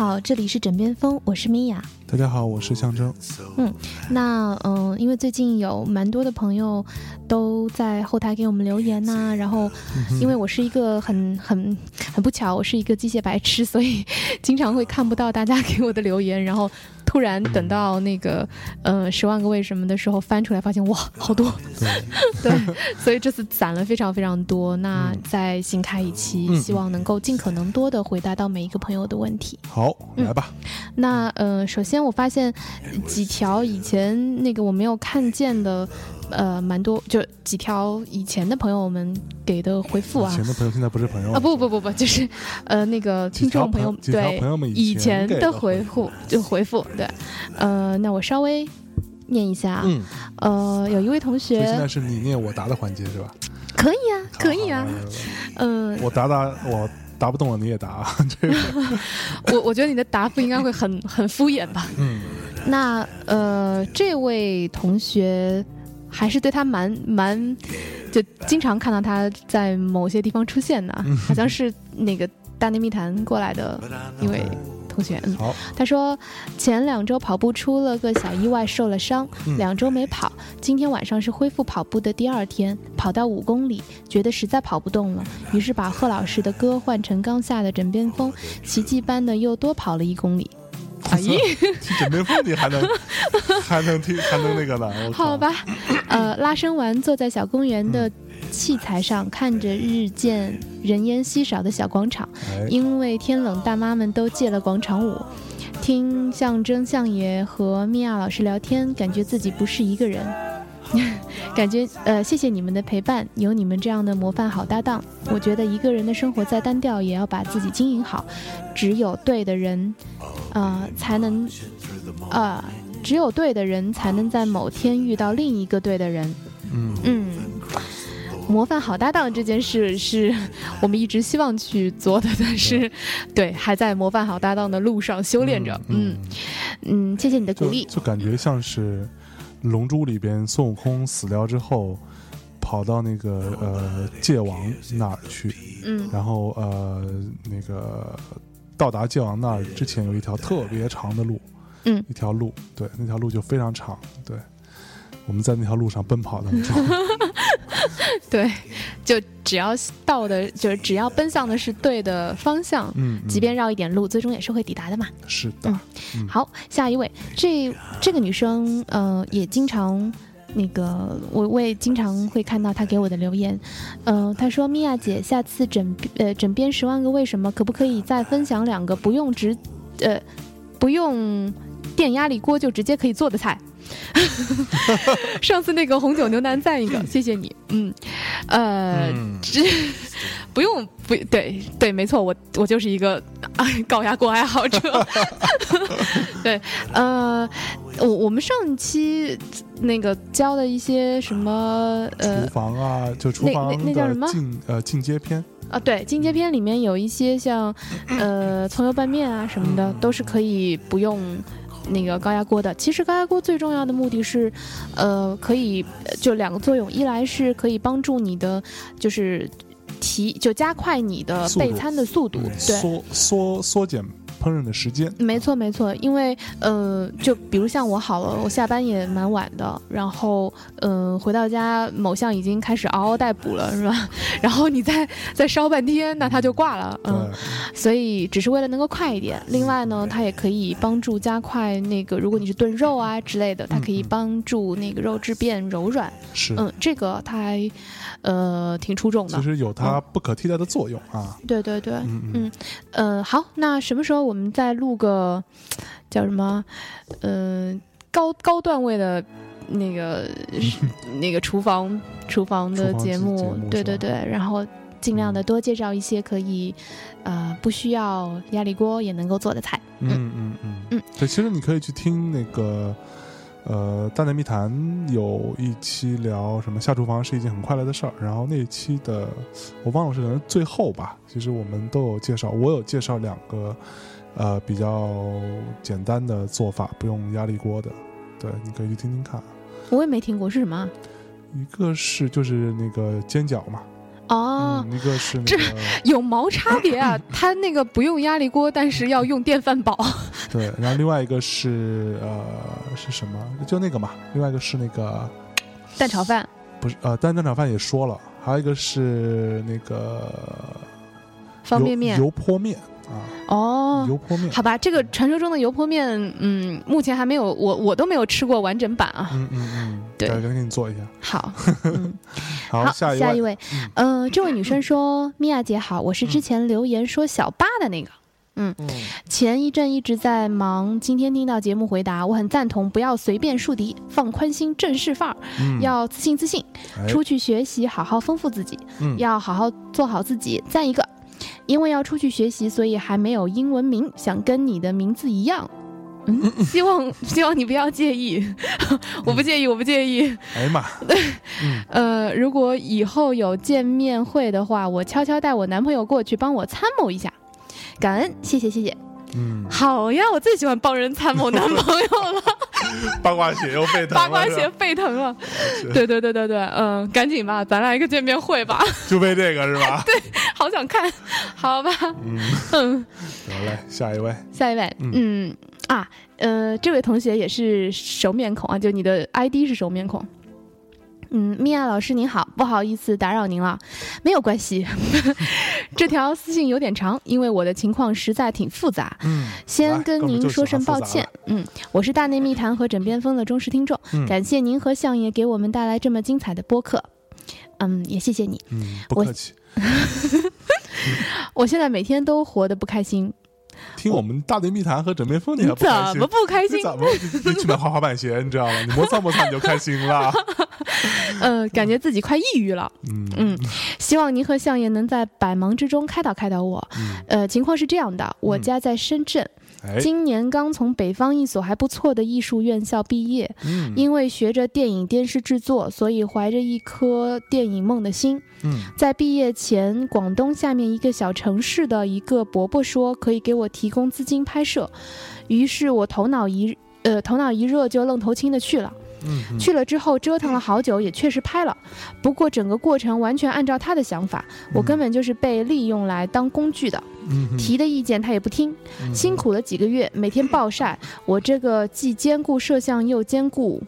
好，这里是枕边风，我是米娅。大家好，我是象征。嗯，那嗯，因为最近有蛮多的朋友都在后台给我们留言呐、然后因为我是一个很很很不巧，我是一个机械白痴，所以 经常会看不到大家给我的留言，然后突然等到那个呃十万个为什么的时候翻出来，发现哇好多，对，对，所以这次攒了非常非常多。那再新开一期，嗯希望能够尽可能多的回答到每一个朋友的问题。好，嗯来吧。那呃，首先我发现几条以前那个我没有看见的，呃，蛮多，就几条以前的朋友们给的回复啊。以前。的朋友现在不是朋友啊不不不不，就是呃那个听众朋友对朋友们以前的回回复就回复对，呃那我稍微念一下啊，嗯，呃有一位同所以现在是你念我答的环节是吧？可以啊可以啊。嗯、我答答我答不动了你也答。啊，这个我我觉得你的答复应该会很很敷衍吧。嗯。那呃，这位同学还是对他蛮蛮，就经常看到他在某些地方出现的，嗯好像是那个大内密谈过来的 一位同学。嗯，好，他说前两周跑步出了个小意外，受了伤，嗯两周没跑。今天晚上是恢复跑步的第二天，跑到五公里，觉得实在跑不动了，于是把贺老师的歌换成刚下的枕边风，奇迹般的又多跑了一公里。哎呀！听枕边风你还能 还能听还能那个呢？好，吧，呃，拉伸完，坐在小公园的器材上，看着日渐人烟稀少的小广场，哎，因为天冷，大妈们都戒了广场舞。听象征、相爷和米娅老师聊天，感觉自己不是一个人。感觉呃，谢谢你们的陪伴，有你们这样的模范好搭档，我觉得一个人的生活再单调，也要把自己经营好。只有对的人，呃，才能，呃，只有对的人才能在某天遇到另一个对的人。嗯嗯，模范好搭档这件事是我们一直希望去做的，但是对还在模范好搭档的路上修炼着。嗯嗯，谢谢你的鼓就励。就感觉像是《龙珠》里边孙悟空死掉之后。跑到那个呃界王那儿去，嗯。然后呃那个到达界王那儿之前有一条特别长的路，嗯。一条路，对，那条路就非常长，对，我们在那条路上奔跑当中，对，就只要到的，就是只要奔向的是对的方向，嗯，嗯即便绕一点路，最终也是会抵达的嘛。是的，嗯好，下一位，这这个女生，呃，也经常。那个，我我也经常会看到她给我的留言，呃，她说：“米娅姐，下次整呃整编十万个为什么，可不可以再分享两个不用直，呃，不用电压力锅就直接可以做的菜？” 上次那个红酒牛腩赞一个，谢谢你。嗯，呃，嗯这 不用不对对，没错，我我就是一个啊高压锅爱好者。对，呃，我我们上一期那个教的一些什么呃厨房啊，就厨那房那那叫什么进呃进阶篇，啊，对，进阶篇里面有一些像呃葱油拌面啊什么的，都是可以不用。那个高压锅的，其实高压锅最重要的目的是，呃，可以呃就两个作用，一来是可以帮助你的，就是提就加快你的备餐的速度，嗯对，缩缩缩减烹饪的时间，没错，没错，因为呃，就比如像我好了，我下班也蛮晚的，然后嗯、呃，回到家某项已经开始嗷嗷待哺了，是吧？然后你再再烧半天，那它就挂了，嗯，所以只是为了能够快一点。另外呢，它也可以帮助加快那个，如果你是炖肉啊之类的，它可以帮助那个肉质变柔软。是，嗯，这个它还呃挺出众的其。实有它不可替代的作用啊，对对对，嗯嗯嗯呃，好，那什么时候我们再录个叫什么，嗯、高高段位的那个 那个厨房厨房的节目，节节目对对对，然后尽量的多介绍一些可以，呃，不需要压力锅也能够做的菜。嗯嗯嗯嗯，对，其实你可以去听那个。呃，大内密谈有一期聊什么下厨房是一件很快乐的事儿，然后那一期的我忘了是可能最后吧，其实我们都有介绍，我有介绍两个呃比较简单的做法，不用压力锅的，对，你可以去听听看。我也没听过是什么啊？一个是就是那个煎饺嘛，哦，嗯，一个是那这 有毛差别啊！它那个不用压力锅，但是要用电饭煲。对，然后另外一个是呃是什么？就那个嘛，另外一个是那个蛋炒饭，不是呃，蛋蛋炒饭也说了，还有一个是那个方便面。油泼面啊，哦，油泼面，好吧，这个传说中的油泼面，嗯，目前还没有，我我都没有吃过完整版啊。嗯嗯嗯，对改天给你做一下。好，嗯，好，下一位，下一位，嗯呃，这位女生说：“米娅姐好，我是之前留言说小八的那个。”嗯前一阵一直在忙，今天听到节目回答，我很赞同，不要随便树敌，放宽心，正式范儿，嗯，要自信自信，哎出去学习，好好丰富自己，嗯要好好做好自己。赞一个，因为要出去学习，所以还没有英文名，想跟你的名字一样。嗯，希望 希望你不要介意，我不介意，我不介意。哎呀妈，呃，如果以后有见面会的话，我悄悄带我男朋友过去帮我参谋一下，感恩，谢谢谢谢。嗯，好呀，我最喜欢帮人参谋男朋友了，八卦血又沸腾了，八卦血沸腾了。对对对对对，嗯，赶紧吧，咱来一个见面会吧，就为这个是吧？对，好想看，好吧，嗯，嗯，得嘞，下一位，下一位，嗯。嗯啊，呃，这位同学也是熟面孔啊，就你的 ID 是熟面孔。嗯，米娅老师您好，不好意思打扰您了，没有关系。这条私信有点长，因为我的情况实在挺复杂，嗯，先跟您说声抱歉。嗯，我是大内密谈和枕边风的忠实听众，嗯感谢您和相爷给我们带来这么精彩的播客。嗯，也谢谢你。嗯，不我客气。我现在每天都活得不开心，听我们大内密谈和枕边风，你还不怎开心么？不开心你？怎么你你去买滑滑板鞋？你知道吗？你摩擦摩擦你就开心了。呃，感觉自己快抑郁了。嗯嗯，希望您和相爷能在百忙之中开导开导我。嗯，呃，情况是这样的，我家在深圳，哎，今年刚从北方一所还不错的艺术院校毕业。嗯因为学着电影电视制作，所以怀着一颗电影梦的心，嗯在毕业前，广东下面一个小城市的一个伯伯说可以给我提供资金拍摄，于是我头脑一呃头脑一热就愣头青的去了。去了之后折腾了好久，也确实拍了，不过整个过程完全按照他的想法，我根本就是被利用来当工具的，提的意见他也不听，嗯辛苦了几个月，每天暴晒，我这个既兼顾摄像又兼顾，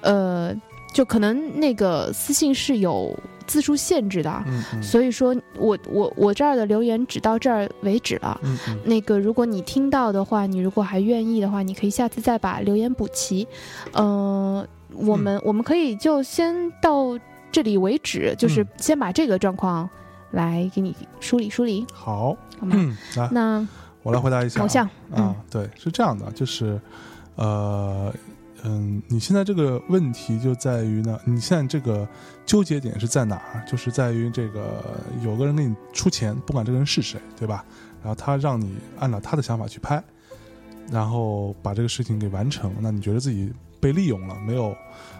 呃，就可能那个私信是有字数限制的。所以说我我我这儿的留言只到这儿为止了。那个，如果你听到的话，你如果还愿意的话，你可以下次再把留言补齐。呃，我们、我们可以就先到这里为止，就是嗯。先把这个状况来给你梳理梳理，好，好吗？嗯，来，那我来回答一下啊。偶像，嗯。啊，对，是这样的，就是，呃，嗯，你现在这个问题就在于呢，你现在这个纠结点是在哪儿？就是在于这个有个人给你出钱，不管这个人是谁，对吧？然后他让你按照他的想法去拍，然后把这个事情给完成，那你觉得自己被利用了，没有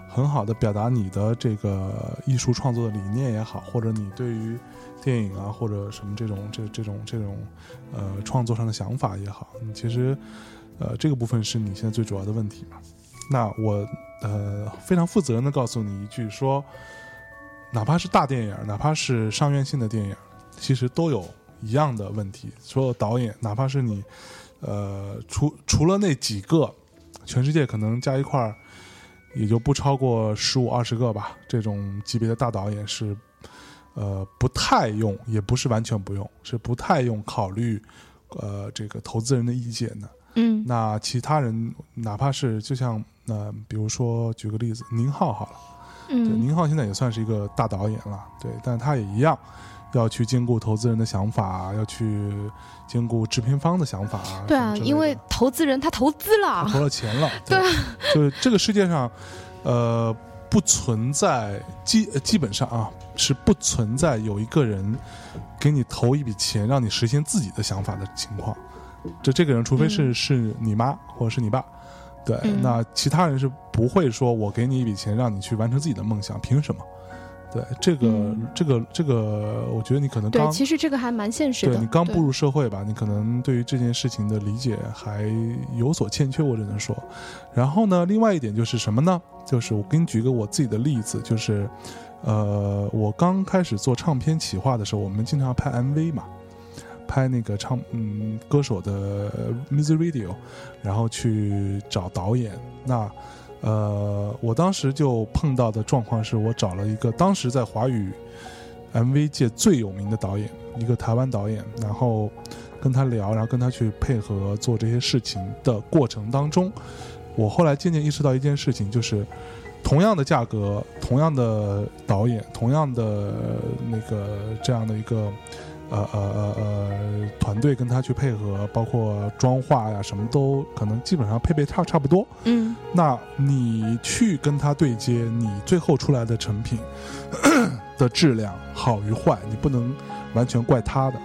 很好的表达你的这个艺术创作的理念也好，或者你对于电影啊或者什么这种这这种这种呃创作上的想法也好，你其实呃这个部分是你现在最主要的问题嘛。那我呃非常负责任的告诉你一句说，哪怕是大电影，哪怕是上院线的电影，其实都有一样的问题。所有导演，哪怕是你呃除除了那几个，全世界可能加一块儿。也就不超过十五二十个吧，这种级别的大导演是，呃，不太用，也不是完全不用，是不太用考虑，呃，这个投资人的意见的。嗯那其他人，哪怕是就像呃，比如说举个例子，宁浩好了，嗯对，嗯宁浩现在也算是一个大导演了，对，但他也一样要去兼顾投资人的想法，要去兼顾制片方的想法。对啊，因为投资人他投资了，投了钱了，对啊，就是这个世界上，呃，不存在基呃基本上啊是不存在有一个人给你投一笔钱让你实现自己的想法的情况。这这个人，除非是、嗯是你妈或者是你爸，对，嗯那其他人是不会说我给你一笔钱让你去完成自己的梦想，凭什么？对，这个、嗯这个这个，我觉得你可能对，刚其实这个还蛮现实的。对你刚步入社会吧，你可能对于这件事情的理解还有所欠缺，我只能说。然后呢，另外一点就是什么呢？就是我给你举个我自己的例子，就是，呃，我刚开始做唱片企划的时候，我们经常拍 MV 嘛，拍那个唱嗯歌手的 music video，然后去找导演。那呃，我当时就碰到的状况是我找了一个当时在华语 MV 界最有名的导演，一个台湾导演，然后跟他聊，然后跟他去配合做这些事情的过程当中，我后来渐渐意识到一件事情，就是同样的价格，同样的导演，同样的那个这样的一个。呃呃呃呃，团队跟他去配合，包括妆化呀，什么都可能基本上配备差差不多。嗯，那你去跟他对接，你最后出来的成品 的质量好与坏，你不能完全怪他的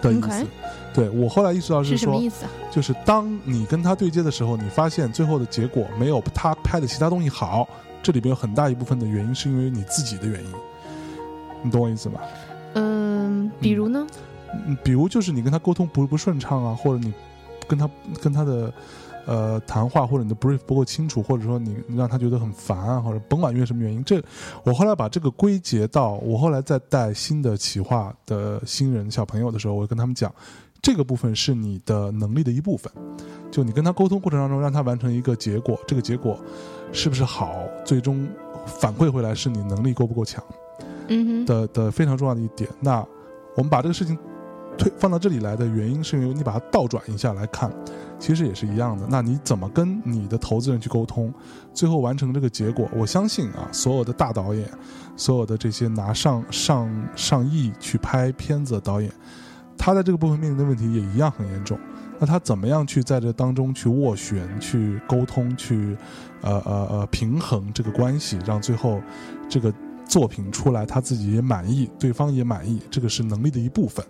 的意思。对我后来意识到是说，什么意思？就是当你跟他对接的时候，你发现最后的结果没有他拍的其他东西好，这里边有很大一部分的原因是因为你自己的原因。你懂我意思吗？嗯，比如呢？嗯，比如就是你跟他沟通不不顺畅啊，或者你跟他跟他的呃谈话，或者你的 brief 不够清楚，或者说你让他觉得很烦啊，或者甭管因为什么原因，这 我后来把这个归结到我后来在带新的企划的新人小朋友的时候，我跟他们讲，这个部分是你的能力的一部分，就你跟他沟通过程当中，让他完成一个结果，这个结果是不是好，最终反馈回来是你能力够不够强。嗯的的非常重要的一点，那我们把这个事情推放到这里来的原因，是因为你把它倒转一下来看，其实也是一样的。那你怎么跟你的投资人去沟通，最后完成这个结果？我相信啊，所有的大导演，所有的这些拿上上上亿去拍片子的导演，他在这个部分面临的问题也一样很严重。那他怎么样去在这当中去斡旋、去沟通、去呃呃呃平衡这个关系，让最后这个。作品出来，他自己也满意，对方也满意，这个是能力的一部分。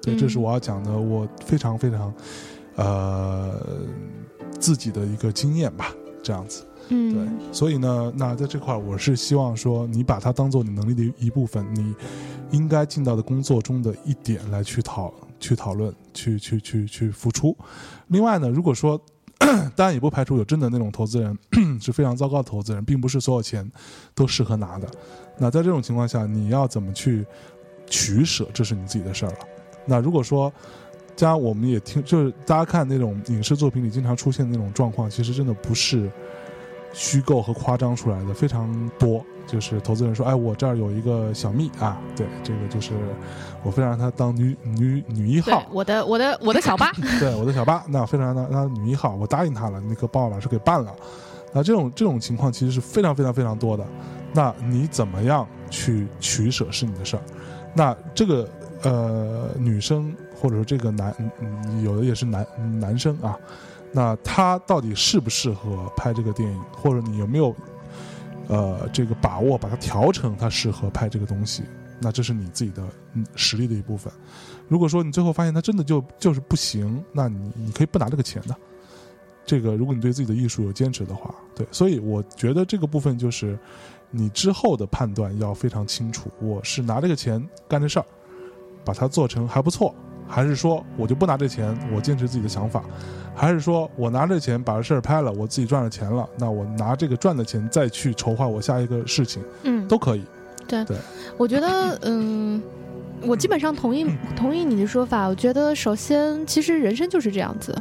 对，这是我要讲的，我非常非常，呃，自己的一个经验吧，这样子。嗯，对，所以呢，那在这块儿，我是希望说，你把它当做你能力的一部分，你应该尽到的工作中的一点来去讨去讨论，去去去去付出。另外呢，如果说。当然也不排除有真的那种投资人是非常糟糕的投资人，并不是所有钱都适合拿的。那在这种情况下，你要怎么去取舍，这是你自己的事儿了。那如果说，加我们也听，就是大家看那种影视作品里经常出现的那种状况，其实真的不是虚构和夸张出来的，非常多。就是投资人说：“哎，我这儿有一个小蜜啊，对，这个就是我非常让她当女女女一号，我的我的我的小八，对，我的小八，那非常让她当女一号，我答应她了，那个报老师给办了。那这种这种情况其实是非常非常非常多的。那你怎么样去取舍是你的事儿。那这个呃女生或者说这个男，有的也是男男生啊，那他到底适不适合拍这个电影，或者你有没有？”呃，这个把握把它调成它适合拍这个东西，那这是你自己的实力的一部分。如果说你最后发现它真的就就是不行，那你你可以不拿这个钱的。这个如果你对自己的艺术有坚持的话，对，所以我觉得这个部分就是你之后的判断要非常清楚。我是拿这个钱干这事儿，把它做成还不错。还是说我就不拿这钱，我坚持自己的想法；还是说我拿这钱把这事儿拍了，我自己赚了钱了，那我拿这个赚的钱再去筹划我下一个事情，嗯，都可以。对，对，我觉得，嗯，我基本上同意 同意你的说法。我觉得，首先，其实人生就是这样子。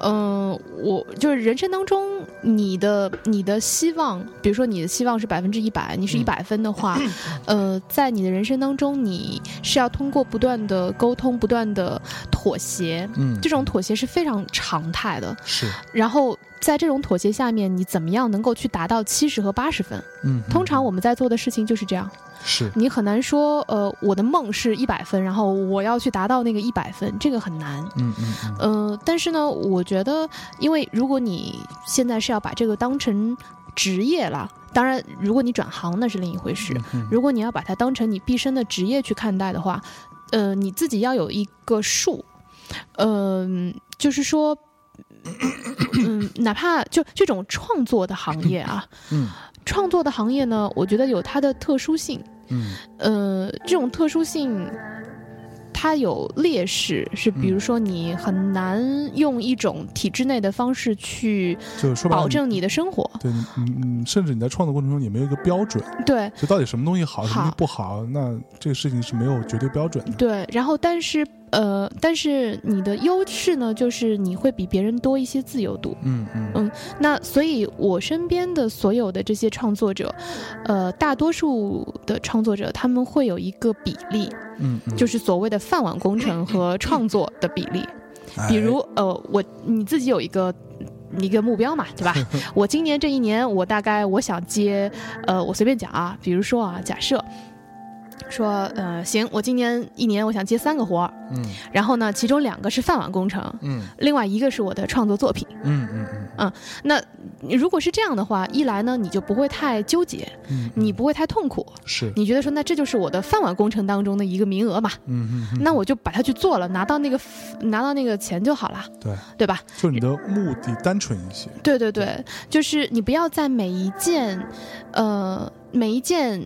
嗯，我就是人生当中，你的你的希望，比如说你的希望是百分之一百，你是一百分的话，呃，在你的人生当中，你是要通过不断的沟通、不断的妥协，嗯，这种妥协是非常常态的，是。然后在这种妥协下面，你怎么样能够去达到七十和八十分？嗯，通常我们在做的事情就是这样。是你很难说，呃，我的梦是一百分，然后我要去达到那个一百分，这个很难。嗯嗯嗯。呃，但是呢，我觉得，因为如果你现在是要把这个当成职业了，当然，如果你转行那是另一回事。如果你要把它当成你毕生的职业去看待的话，呃，你自己要有一个数，嗯，就是说，嗯，哪怕就这种创作的行业啊，嗯。创作的行业呢，我觉得有它的特殊性。嗯，呃，这种特殊性，它有劣势，是比如说你很难用一种体制内的方式去就是说保证你的生活。对，你嗯嗯，甚至你在创作过程中也没有一个标准，对就到底什么东西好，什么东西不好，那这个事情是没有绝对标准的。对，然后但是呃，但是你的优势呢，就是你会比别人多一些自由度。嗯嗯嗯那所以，我身边的所有的这些创作者，呃，大多数的创作者他们会有一个比例，嗯嗯，就是所谓的饭碗工程和创作的比例。哎比如，呃，我你自己有一个。一个目标嘛，对吧？我今年这一年，我大概我想接，呃，我随便讲啊，比如说啊，假设说，呃，行，我今年一年我想接三个活儿，嗯然后呢，其中两个是饭碗工程，嗯另外一个是我的创作作品。嗯嗯嗯嗯那如果是这样的话，一来呢，你就不会太纠结，嗯，你不会太痛苦，是你觉得说，那这就是我的饭碗工程当中的一个名额嘛，嗯嗯嗯，那我就把它去做了，拿到那个拿到那个钱就好了，对，对吧？就是你的目的单纯一些。对对对，就是你不要在每一件，呃，每一件。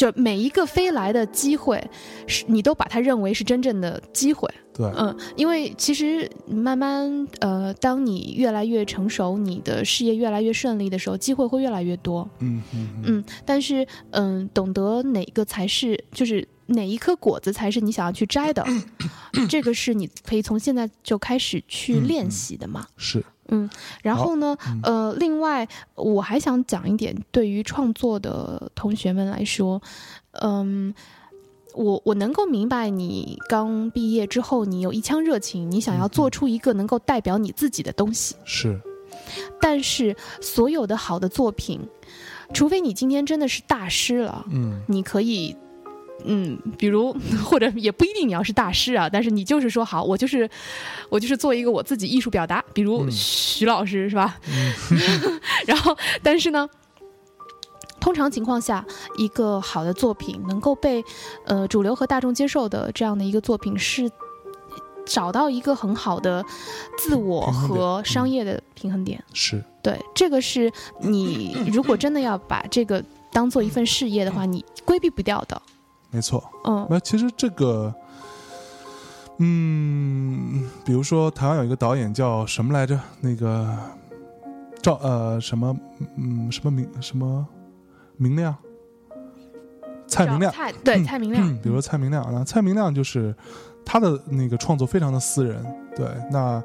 就每一个飞来的机会，是你都把它认为是真正的机会，对，嗯，因为其实慢慢呃，当你越来越成熟，你的事业越来越顺利的时候，机会会越来越多。嗯嗯嗯，但是嗯，懂得哪个才是，就是哪一颗果子才是你想要去摘的，这个是你可以从现在就开始去嗯练嗯习的嘛。是，然后呢，嗯呃，另外我还想讲一点，对于创作的同学们来说，嗯。我我能够明白你刚毕业之后，你有一腔热情，你想要嗯做出一个能够代表你自己的东西。是，但是所有的好的作品，除非你今天真的是大师了，嗯你可以，嗯，比如 或者也不一定你要是大师啊，但是你就是说好，我就是我就是做一个我自己艺术表达，比如嗯徐老师是吧？然后，但是呢。通常情况下，一个好的作品能够被呃主流和大众接受的这样的一个作品，是找到一个很好的自我和商业的平衡点。是，对，这个是你如果真的要把这个当做一份事业的话，你规避不掉的。没错。嗯那其实这个，嗯，比如说台湾有一个导演叫什么来着？那个赵呃什么嗯什么明什么明亮，蔡明亮。蔡对嗯蔡明亮，嗯，比如说蔡明亮，那蔡明亮就是他的那个创作非常的私人，对。那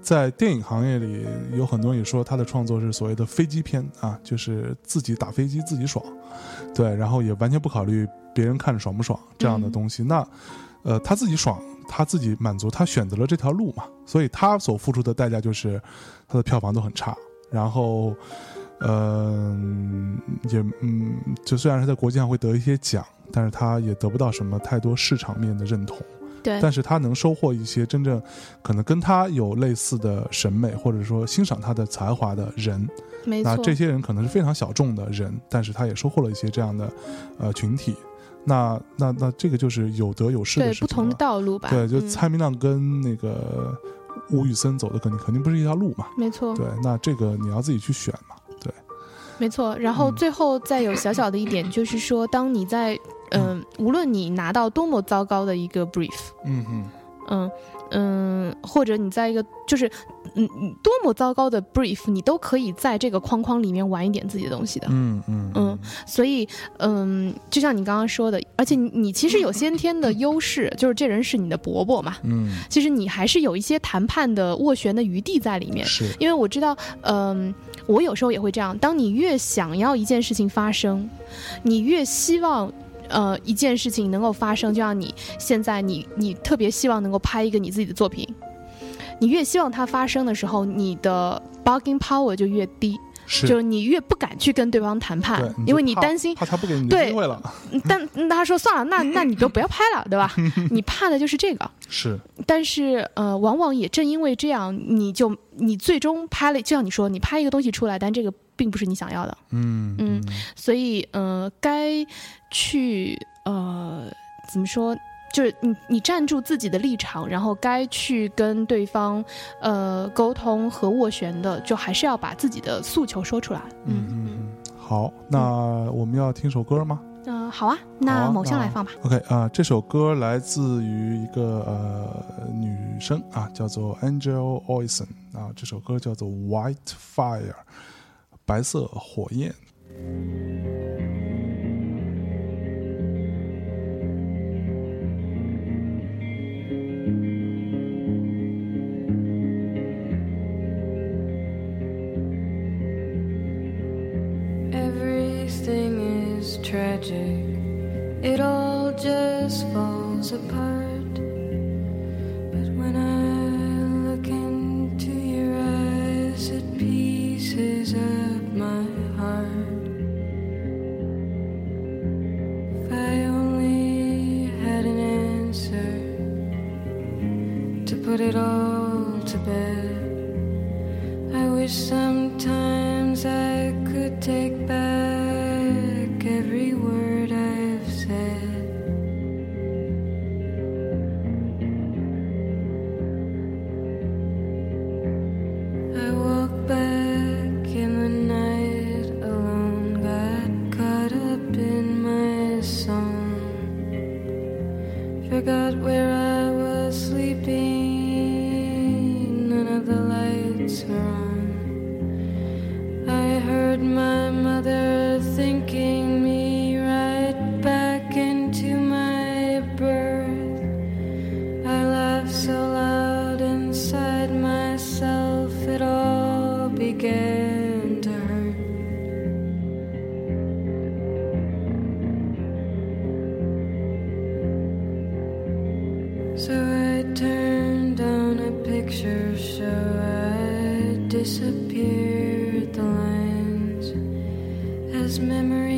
在电影行业里，有很多人也说他的创作是所谓的飞机片啊，就是自己打飞机自己爽，对，然后也完全不考虑别人看着爽不爽这样的嗯东西。那呃，他自己爽，他自己满足，他选择了这条路嘛，所以他所付出的代价就是他的票房都很差，然后。嗯、也嗯，就虽然是在国际上会得一些奖，但是他也得不到什么太多市场面的认同。对但是他能收获一些真正可能跟他有类似的审美，或者说欣赏他的才华的人。没错，那这些人可能是非常小众的人，但是他也收获了一些这样的呃群体。那那那这个就是有得有失的事情对不同道路吧。对，就嗯蔡明亮跟那个吴宇森走的肯定肯定不是一条路嘛。没错，对，那这个你要自己去选嘛。没错。然后嗯。最后再有小小的一点，就是说，当你在嗯、无论你拿到多么糟糕的一个 brief，嗯嗯嗯嗯，或者你在一个就是嗯嗯多么糟糕的 brief，你都可以在这个框框里面玩一点自己的东西的。嗯嗯嗯所以，嗯，就像你刚刚说的，而且你你其实有先天的优势，就是这人是你的伯伯嘛。嗯，其实你还是有一些谈判的斡旋的余地在里面，是因为我知道，嗯、我有时候也会这样。当你越想要一件事情发生，你越希望。呃，一件事情能够发生，就像你现在你你特别希望能够拍一个你自己的作品，你越希望它发生的时候，你的 bargaining power 就越低，是，就是你越不敢去跟对方谈判因为你担心怕他不给你机会了。但但他说算了，那那你就不要拍了，对吧？你怕的就是这个。是，但是呃，往往也正因为这样，你就你最终拍了，就像你说，你拍一个东西出来，但这个并不是你想要的，嗯嗯所以呃，该去呃怎么说？就是你，你站住自己的立场，然后该去跟对方，呃，沟通和斡旋的，就还是要把自己的诉求说出来。嗯嗯嗯，好，那我们要听首歌吗？嗯、呃好啊，那啊某项来放吧。OK 啊、这首歌来自于一个呃女生啊，叫做 Angel Olsen 啊，这首歌叫做 White Fire，白色火焰。So I turned on a picture show. I disappeared the lines as memories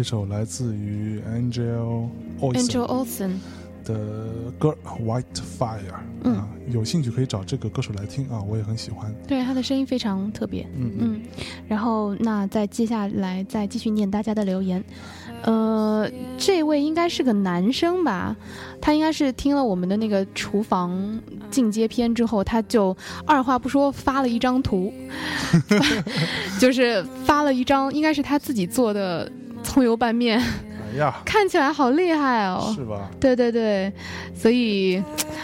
一首来自于 Angel Angel Olsen 的歌《White Fire》嗯啊，有兴趣可以找这个歌手来听啊，我也很喜欢。对他的声音非常特别。嗯嗯嗯，然后那再接下来再继续念大家的留言。呃，这位应该是个男生吧？他应该是听了我们的那个厨房进阶篇之后，他就二话不说发了一张图，就是发了一张，应该是他自己做的葱油拌面，哎呀，看起来好厉害哦。是吧？对对对，所以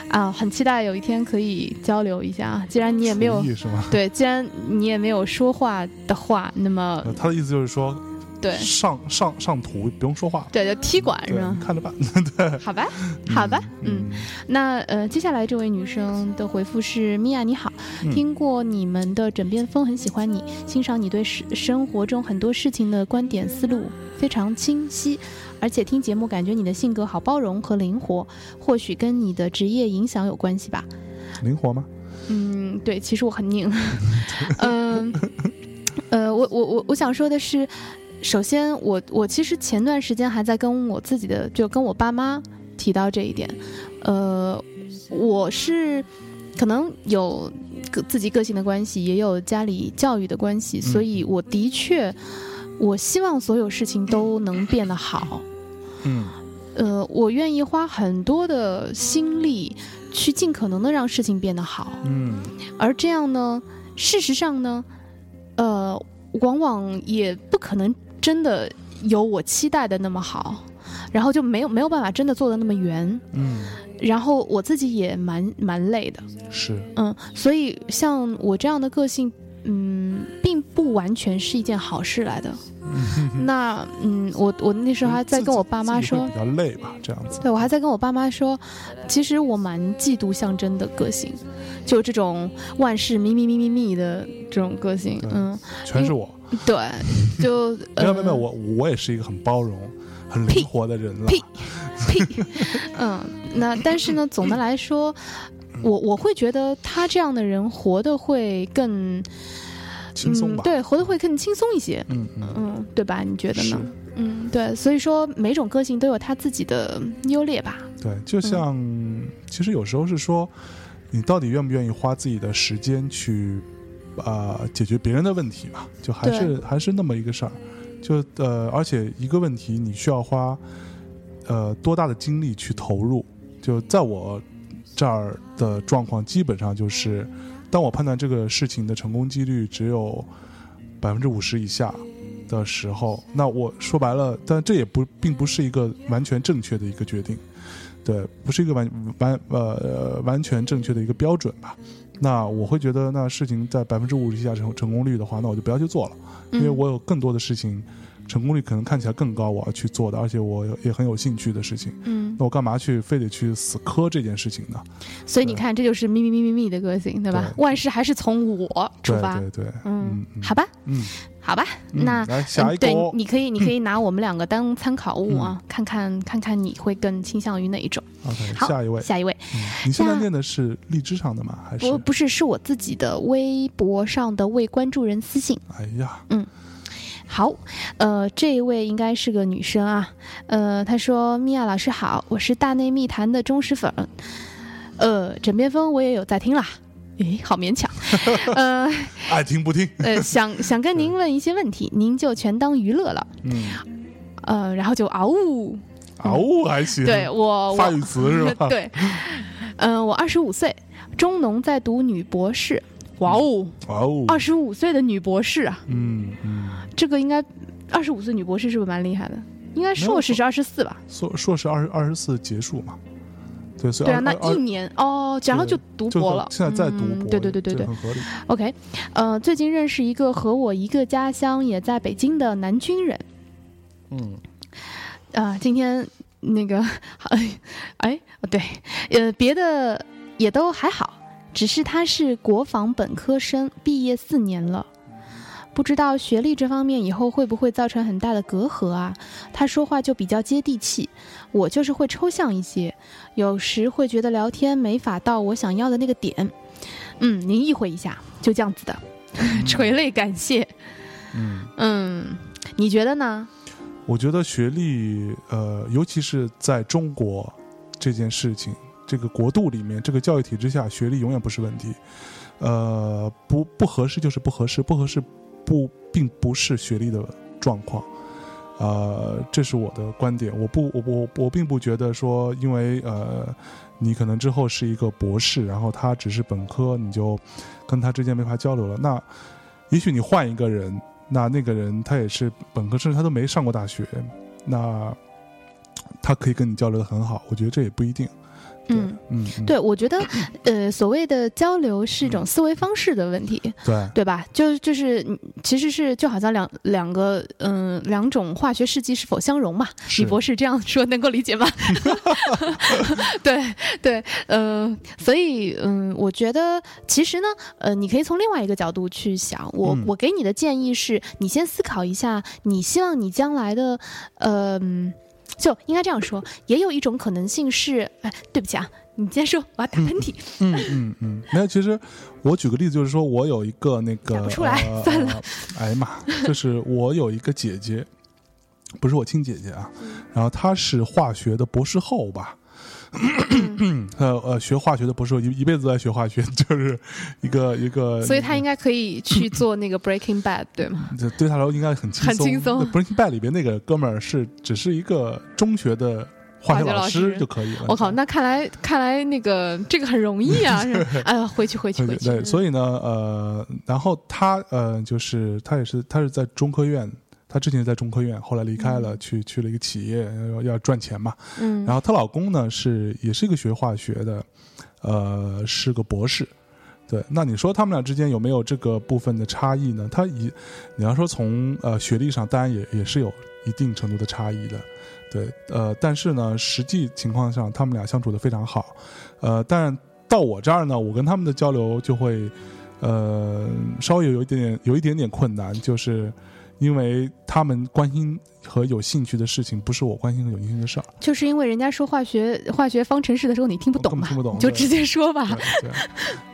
啊，很期待有一天可以交流一下。既然你也没有是吗？对，既然你也没有说话的话，那么呃他的意思就是说，对上上上图不用说话，对，就踢馆是对，吗？看着办。对好吧，好吧，嗯，那呃，接下来这位女生的回复是：米娅你好，嗯听过你们的枕边风，很喜欢你，欣赏你对生生活中很多事情的观点思路非常清晰，而且听节目感觉你的性格好包容和灵活，或许跟你的职业影响有关系吧。灵活吗？嗯，对，其实我很拧。嗯，呃，我我我我想说的是，首先我我其实前段时间还在跟我自己的，就跟我爸妈提到这一点。呃，我是可能有个自己个性的关系，也有家里教育的关系，所以我的确，我希望所有事情都能变得好。嗯呃，我愿意花很多的心力去尽可能的让事情变得好。嗯而这样呢，事实上呢，呃，往往也不可能真的有我期待的那么好，然后就没有没有办法真的做的那么圆，嗯，然后我自己也蛮蛮累的，是，嗯，所以像我这样的个性。嗯，并不完全是一件好事来的。那嗯，我我那时候还在跟我爸妈说比较累吧，这样子。对，我还在跟我爸妈说，其实我蛮嫉妒象征的个性，就这种万事咪咪咪咪咪的这种个性。嗯，全是我，对，就 没有没有没有，呃我我也是一个很包容、很灵活的人了。屁 屁，嗯，那但是呢，总的来说，我我会觉得他这样的人活得会更轻松吧？嗯，对，活得会更轻松一些。嗯嗯，嗯，对吧？你觉得呢？。嗯，对，所以说每种个性都有他自己的优劣吧。对，就像、其实有时候是说，你到底愿不愿意花自己的时间去啊、解决别人的问题嘛？就还是还是那么一个事儿。就呃，而且一个问题你需要花呃多大的精力去投入？就在我这儿的状况，基本上就是，当我判断这个事情的成功几率只有百分之五十以下的时候，那我说白了，但这也不并不是一个完全正确的一个决定，对，不是一个完完呃完全正确的一个标准吧。那我会觉得，那事情在百分之五十以下成成功率的话，那我就不要去做了，因为嗯我有更多的事情成功率可能看起来更高，我要去做的，而且我也很有兴趣的事情。嗯，那我干嘛去非得去死磕这件事情呢？所以你看，这就是咪咪咪咪咪的个性，对吧？对万事还是从我出发。对对对，嗯嗯，好吧，嗯，好吧，嗯那来下一个嗯对哦，你可以，你可以拿我们两个当参考物啊，看看看看你会更倾向于哪一种。OK，好下一位，下一位，嗯，你现在下念的是荔枝上的吗？还是不？不是，是我自己的微博上的未关注人私信。哎呀，好，呃，这一位应该是个女生啊，呃，她说：“米娅老师好，我是大内密谈的忠实粉，呃，枕边风我也有在听啦。”诶，好勉强，呃爱听不听？呃，想 想跟您问一些问题，您就全当娱乐了，嗯，呃，然后就嗷呜，嗷呜还行，对我我发语词是吧？对，嗯、我二十五岁，中农在读女博士。哇哦，哇哦，二十五岁的女博士啊，嗯嗯，这个应该二十五岁女博士是不是蛮厉害的？应该硕士是二十四吧？硕硕士二十二十四结束嘛？对，所以对啊，那一年哦，然后就读博了。现在在读博，嗯对对对对对很合理。OK，呃，最近认识一个和我一个家乡也在北京的南军人，嗯啊、今天那个，哎，哎，哦对，呃，别的也都还好，只是他是国防本科生，毕业四年了，不知道学历这方面以后会不会造成很大的隔阂啊？他说话就比较接地气，我就是会抽象一些，有时会觉得聊天没法到我想要的那个点。嗯，您意会一下，就这样子的，垂泪感谢。嗯，嗯，你觉得呢？我觉得学历，呃，尤其是在中国这件事情，这个国度里面，这个教育体制下，学历永远不是问题。呃，不不合适就是不合适，不合适不并不是学历的状况。呃，这是我的观点。我不，我我我并不觉得说，因为呃，你可能之后是一个博士，然后他只是本科，你就跟他之间没法交流了。那也许你换一个人，那那个人他也是本科，甚至他都没上过大学，那他可以跟你交流的很好。我觉得这也不一定。对嗯，嗯，嗯对，我觉得，呃，所谓的交流是一种思维方式的问题，对对吧？就就是，嗯其实是就好像两两个，嗯、两种化学试剂是否相容嘛？李博士这样说能够理解吗？对对，呃，所以，嗯、我觉得其实呢，呃，你可以从另外一个角度去想。我、嗯我给你的建议是，你先思考一下，你希望你将来的，呃。嗯就应该这样说，也有一种可能性是，哎，对不起啊，你先说，我要打喷嚏。嗯嗯嗯，没有。其实我举个例子，就是说我有一个那个，讲不出来呃算了。呃哎呀妈，就是我有一个姐姐，不是我亲姐姐啊，嗯然后她是化学的博士后吧。呃呃，学化学的博士后一一辈子都在学化学，就是一个一个，所以他应该可以去做那个 Breaking Bad，对吗？这对他来说应该很轻松。很轻松 Breaking Bad 里边那个哥们儿是只是一个中学的化学老师师就可以了。我靠，那看来看来那个这个很容易啊！是 哎呀，回去回去回去。对对，所以呢，呃，然后他呃，就是他也是他是在中科院，他之前在中科院，后来离开了，去去了一个企业，要要赚钱嘛。嗯，然后她老公呢是也是一个学化学的，呃，是个博士。对，那你说他们俩之间有没有这个部分的差异呢？他以你要说从呃学历上，当然也也是有一定程度的差异的，对，呃，但是呢，实际情况上他们俩相处的非常好，呃，但到我这儿呢，我跟他们的交流就会，呃，稍微有一点点有一点点困难，就是因为他们关心和有兴趣的事情不是我关心和有兴趣的事儿，就是因为人家说化学化学方程式的时候你听不懂嘛，就直接说吧。对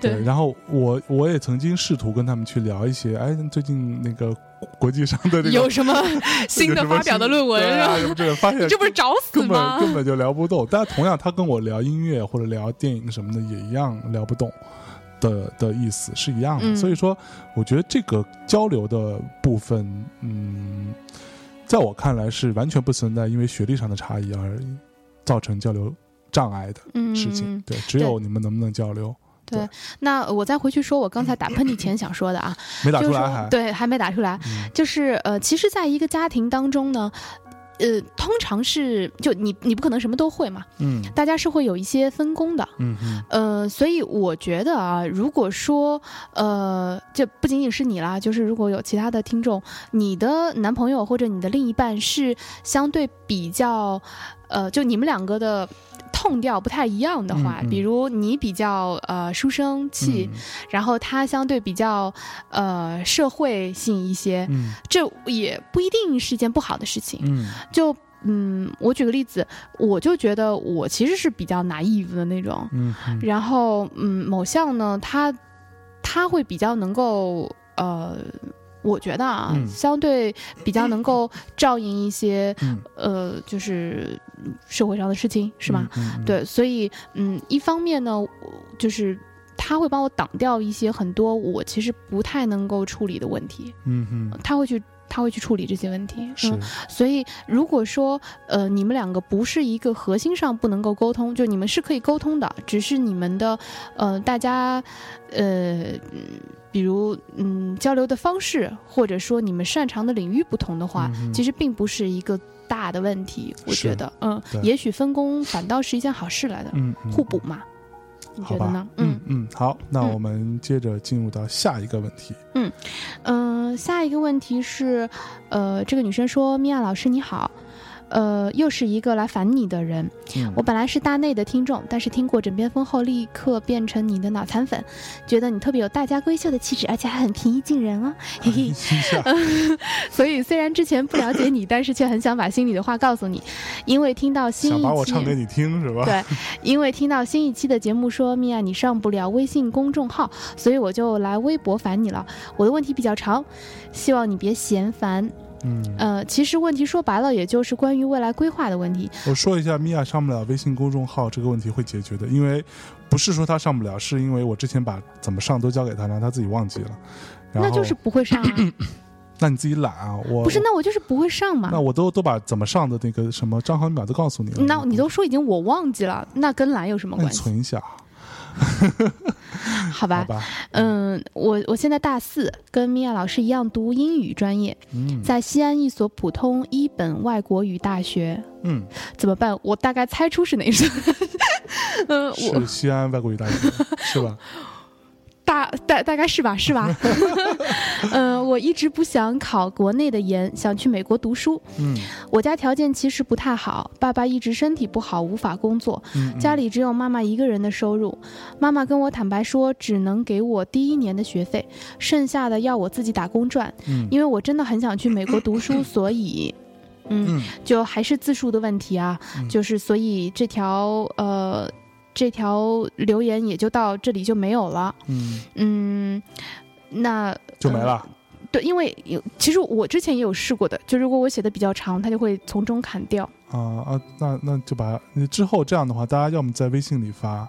对 对。然后我我也曾经试图跟他们去聊一些，哎，最近那个国际上的这个有什么 新的发表的论文啊，是吧？这个发现 这不是找死根本吗？根本就聊不动。但同样，他跟我聊音乐或者聊电影什么的也一样聊不动的的意思是一样的。嗯所以说，我觉得这个交流的部分，嗯，在我看来是完全不存在因为学历上的差异而造成交流障碍的嗯，事情。对，只有你们能不能交流，对那我再回去说我刚才打喷嚏前想说的啊，没打出来还。对，还没打出来。嗯就是呃，其实，在一个家庭当中呢，呃，通常是就你你不可能什么都会嘛，嗯大家是会有一些分工的。嗯嗯呃，所以我觉得啊，如果说呃，这不仅仅是你啦，就是如果有其他的听众，你的男朋友或者你的另一半是相对比较，呃，就你们两个的。痛调不太一样的话，嗯嗯。比如你比较呃书生气，然后他相对比较呃社会性一些，嗯。这也不一定是一件不好的事情。嗯。就嗯，我举个例子，我就觉得我其实是比较 naive 的那种，然后嗯，某项呢，他他会比较能够呃。我觉得啊，嗯。相对比较能够照应一些，嗯。呃，就是嗯社会上的事情，是吗？？对，所以嗯，一方面呢，就是他会帮我挡掉一些很多我其实不太能够处理的问题，嗯嗯他会去他会去处理这些问题。是嗯，所以如果说呃你们两个不是一个核心上不能够沟通，就你们是可以沟通的，只是你们的呃大家呃。嗯比如，嗯，交流的方式，或者说你们擅长的领域不同的话，其实并不是一个大的问题。我觉得，嗯，也许分工反倒是一件好事来的。嗯嗯互补嘛，你觉得呢？嗯嗯，好，那嗯我们接着进入到下一个问题。嗯、下一个问题是，呃，这个女生说：“米娅老师你好，呃，又是一个来烦你的人。嗯我本来是大内的听众，但是听过枕边风后，立刻变成你的脑残粉，觉得你特别有大家闺秀的气质，而且还很平易近人哦，嘿 嘿。所以虽然之前不了解你，但是却很想把心里的话告诉你，因为听到新一期，想把我唱给你听是吧？对，因为听到新一期的节目说米娅你上不了微信公众号，所以我就来微博烦你了。我的问题比较长，希望你别嫌烦。嗯，呃，其实问题说白了，也就是关于未来规划的问题。我说一下，米娅上不了微信公众号这个问题会解决的，因为不是说她上不了，是因为我之前把怎么上都交给她，然后她自己忘记了。那就是不会上啊，那你自己懒啊，我不是？那我就是不会上嘛那。我都都把怎么上的那个什么账号密码都告诉你了。那你都说已经我忘记了，那跟懒有什么关系？存一下，好好吧，嗯，我我现在大四，跟米娅老师一样读英语专业，嗯在西安一所普通一本外国语大学。嗯，怎么办？我大概猜出是哪所。嗯，我是西安外国语大学是吧？大大大概是吧，是吧？嗯、我一直不想考国内的研，想去美国读书。嗯我家条件其实不太好，爸爸一直身体不好，无法工作，嗯，家里只有妈妈一个人的收入。妈妈跟我坦白说，只能给我第一年的学费，剩下的要我自己打工赚。嗯因为我真的很想去美国读书，所以。嗯，嗯就还是字数的问题啊，嗯就是所以这条呃这条留言也就到这里就没有了。嗯嗯，那就没了。对，因为有其实我之前也有试过的，就如果我写的比较长，它就会从中砍掉。啊啊，那那就把之后这样的话，大家要么在微信里发，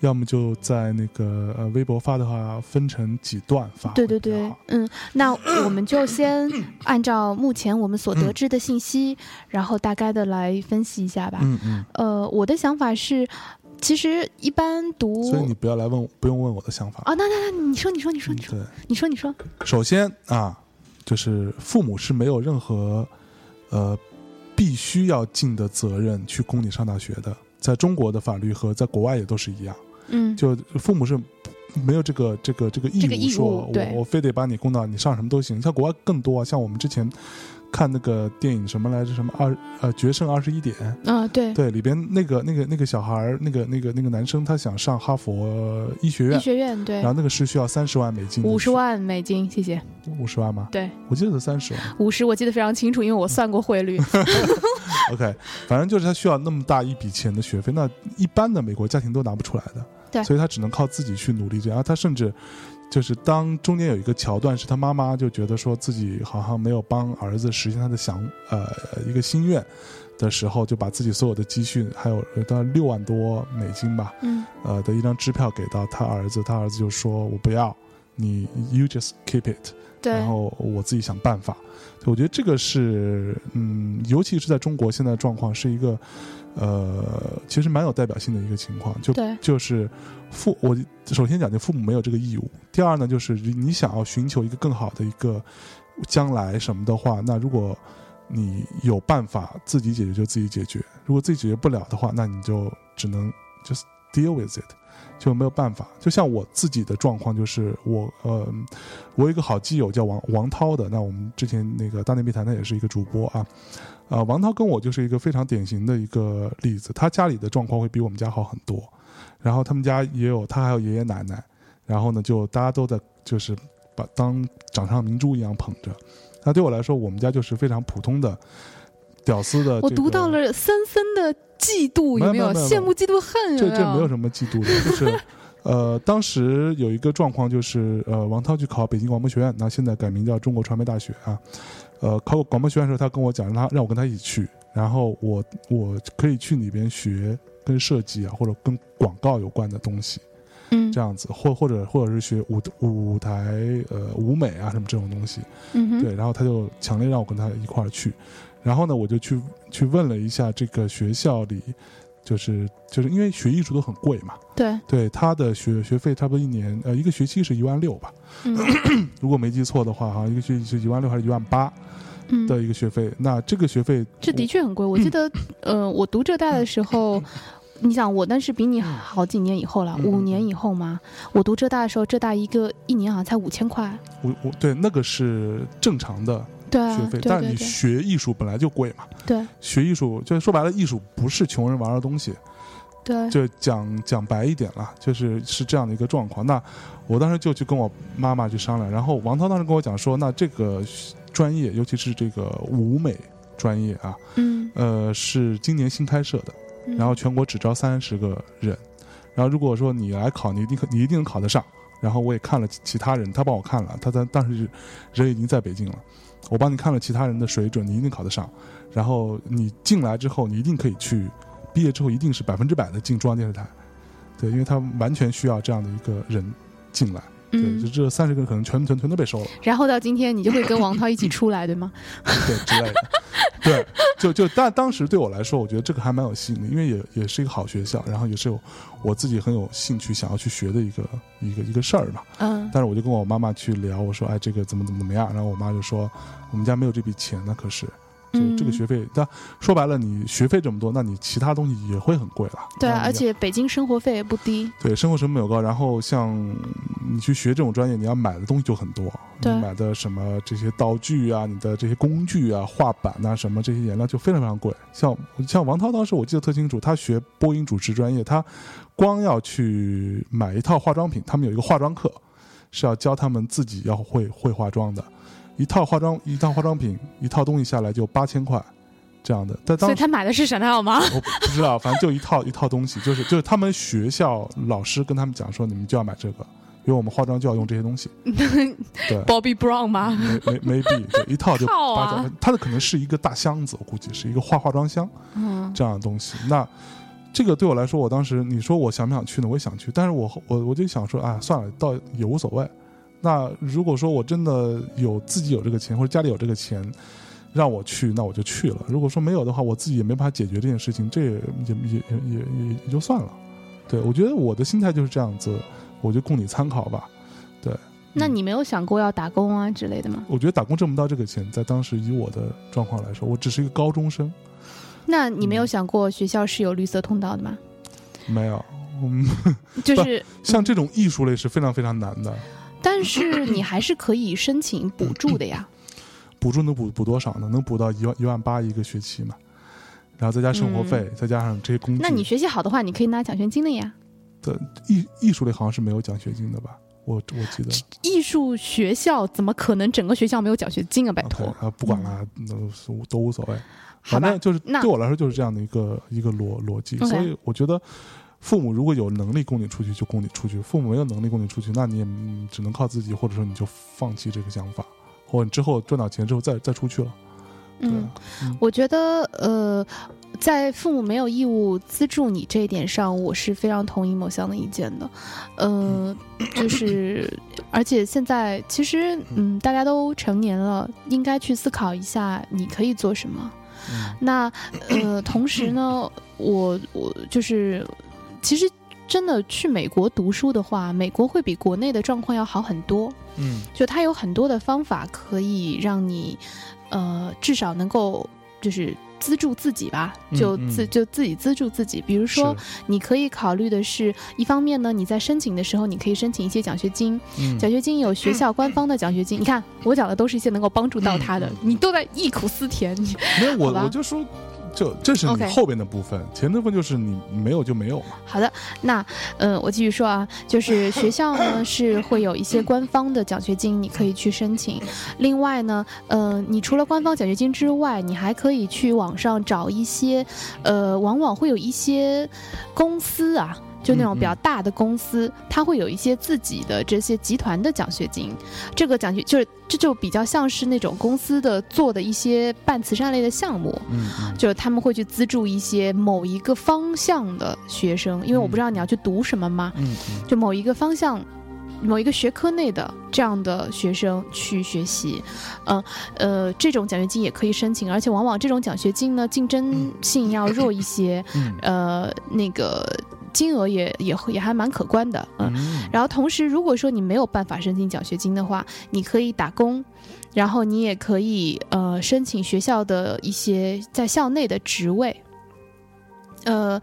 要么就在那个呃微博发的话，分成几段发。对对对，嗯，那我们就先按照目前我们所得知的信息，然后大概的来分析一下吧。嗯嗯，呃，我的想法是，其实一般读所以你不要来问我，不用问我的想法。啊，那那那你说你说你说你说，你说你说，首先啊，就是父母是没有任何呃必须要尽的责任去供你上大学的，在中国的法律和在国外也都是一样，嗯，就父母是。没有这个这个这个义这个义务务说，我我非得把你供到你上什么都行。像国外更多啊，像我们之前看那个电影什么来着？什么二呃决胜二十一点？啊，对，对，里边那个那个那个小孩儿，那个那个那个男生，他想上哈佛医学院医，学院对然，后那个是需要三十万美金，五十，万美金，谢谢。五十万吗？对，我记得是三十万。五十我记得非常清楚，因为我算过汇率。OK，反正就是他需要那么大一笔钱的学费，那一般的美国家庭都拿不出来的，对所以他只能靠自己去努力这样。然后他甚至就是当中间有一个桥段，是他妈妈就觉得说自己好像没有帮儿子实现他的想呃一个心愿的时候，就把自己所有的积蓄还有呃大概六万多美金吧，嗯呃的一张支票给到他儿子，他儿子就说我不要，你 you just keep it。对，然后我自己想办法。我觉得这个是，嗯，尤其是在中国现在的状况是一个，呃，其实蛮有代表性的一个情况。就对就是父，我首先讲，就父母没有这个义务。第二呢，就是你想要寻求一个更好的一个将来什么的话，那如果你有办法自己解决，就自己解决；如果自己解决不了的话，那你就只能 just deal with it。就没有办法，就像我自己的状况，就是我呃，我有一个好基友叫王王涛的，那我们之前那个大内密谈他也是一个主播啊，啊、王涛跟我就是一个非常典型的一个例子，他家里的状况会比我们家好很多，然后他们家也有他还有爷爷奶奶，然后呢就大家都在就是把当掌上明珠一样捧着，那对我来说，我们家就是非常普通的屌丝的、这个，我读到了森森的嫉妒，有有没有？羡慕、嫉妒、恨？这有这没有什么嫉妒的，就是，呃，当时有一个状况就是，呃，王涛去考北京广播学院，那现在改名叫中国传媒大学啊，呃，考广播学院的时候，他跟我讲，让他让我跟他一起去，然后我我可以去里边学跟设计啊或者跟广告有关的东西，嗯。这样子，或或者或者是学舞舞台呃舞美啊什么这种东西，嗯，对，然后他就强烈让我跟他一块儿去，然后呢，我就去去问了一下这个学校里，就是就是因为学艺术都很贵嘛，对，对，他的学学费差不多一年呃一个学期是一万六吧，嗯 如果没记错的话，好像一个学期是一万六还是一万八嗯，的一个学费，那这个学费这的确很贵。我记得，呃，我读浙大的时候，你想我那是比你好几年以后了，嗯五年以后嘛。我读浙大的时候，浙大一个一年好像才五千块。我我对那个是正常的对啊，学费，但是你学艺术本来就贵嘛，对。学艺术就是说白了，艺术不是穷人玩的东西，对，就讲讲白一点了，就是是这样的一个状况。那我当时就去跟我妈妈去商量，然后王涛当时跟我讲说，那这个专业，尤其是这个舞美专业啊，嗯，呃，是今年新开设的，嗯。然后全国只招三十个人，然后如果说你来考，你一定可你一定能考得上。然后我也看了其其他人，他帮我看了，他当当时人已经在北京了，我帮你看了其他人的水准，你一定考得上。然后你进来之后，你一定可以去，毕业之后一定是百分之百的进中央电视台，对，因为他完全需要这样的一个人进来，对，就嗯，这三十个人可能全全全都被收了。然后到今天你就会跟王涛一起出来，对吗？对之类的。对，就就但当时对我来说，我觉得这个还蛮有吸引力，因为也也是一个好学校，然后也是有我自己很有兴趣想要去学的一个一个一个事儿嘛。嗯但是我就跟我妈妈去聊，我说哎这个怎么怎么怎么样，然后我妈就说我们家没有这笔钱呢，可是。就嗯这个学费，但说白了，你学费这么多，那你其他东西也会很贵了。对啊，而且北京生活费也不低。对，生活成本又高，然后像你去学这种专业，你要买的东西就很多，你对买的什么这些道具啊，你的这些工具啊、画板啊什么这些颜料就非常非常贵。像像王涛当时我记得特清楚，他学播音主持专业，他光要去买一套化妆品，他们有一个化妆课，是要教他们自己要会会化妆的，一套化妆一套化妆品一套东西下来就八千块。这样的，但当时所以他买的是闪耀吗？我不知道，反正就一套一套东西，就是就是他们学校老师跟他们讲说，你们就要买这个，因为我们化妆就要用这些东西。对 Bobby Brown 吗？没没没必，对一套就八千，他的可能是一个大箱子，我估计是一个化化妆箱嗯这样的东西。那这个对我来说，我当时你说我想不想去呢？我也想去，但是我我我就想说，啊，算了，倒也无所谓。那如果说我真的有自己有这个钱，或者家里有这个钱，让我去，那我就去了。如果说没有的话，我自己也没办法解决这件事情，这也也也也也也就算了。对我觉得我的心态就是这样子，我就供你参考吧。对，那你没有想过要打工啊之类的吗？我觉得打工挣不到这个钱，在当时以我的状况来说，我只是一个高中生，那你没有嗯想过学校是有绿色通道的吗？没有。嗯，就是，像这种艺术类是非常非常难的。但是你还是可以申请补助的呀。补助能补补多少呢？能补到一万一万八一个学期嘛？然后再加生活费，再加上这些工具，那你学习好的话，你可以拿奖学金的呀。的艺艺术类好像是没有奖学金的吧？我我记得。艺术学校怎么可能整个学校没有奖学金啊？拜托啊，不管了，都无所谓。反正就是那对我来说就是这样的一个一个逻逻辑，所以我觉得父母如果有能力供你出去就供你出去，父母没有能力供你出去，那你也嗯只能靠自己，或者说你就放弃这个想法，或者你之后赚到钱之后再再出去了。对嗯我觉得呃，在父母没有义务资助你这一点上，我是非常同意某项的意见的。呃，就是而且现在其实嗯，大家都成年了，应该去思考一下你可以做什么。嗯那呃，同时呢，我我就是其实。真的去美国读书的话，美国会比国内的状况要好很多。嗯就它有很多的方法可以让你，呃，至少能够就是资助自己吧，嗯就自、嗯就自己资助自己。比如说，你可以考虑的是，一方面呢，你在申请的时候，你可以申请一些奖学金，嗯奖学金有学校官方的奖学金。你看，我讲的都是一些能够帮助到他的，你都在忆苦思甜。你没有我我就说，就这是你后边的部分，前部分就是你没有就没有嘛。好的，那呃，我继续说啊，就是学校呢是会有一些官方的奖学金，你可以去申请。另外呢，呃，你除了官方奖学金之外，你还可以去网上找一些，呃，往往会有一些公司啊。就那种比较大的公司，它会有一些自己的这些集团的奖学金，这个奖学就是这就比较像是那种公司的做的一些办慈善类的项目，嗯嗯。就是他们会去资助一些某一个方向的学生，因为我不知道你要去读什么嘛，嗯嗯。就某一个方向。某一个学科内的这样的学生去学习，嗯呃，这种奖学金也可以申请，而且往往这种奖学金呢竞争性要弱一些，嗯。呃，那个金额也也会也还蛮可观的，嗯。嗯然后同时，如果说你没有办法申请奖学金的话，你可以打工，然后你也可以呃申请学校的一些在校内的职位。呃，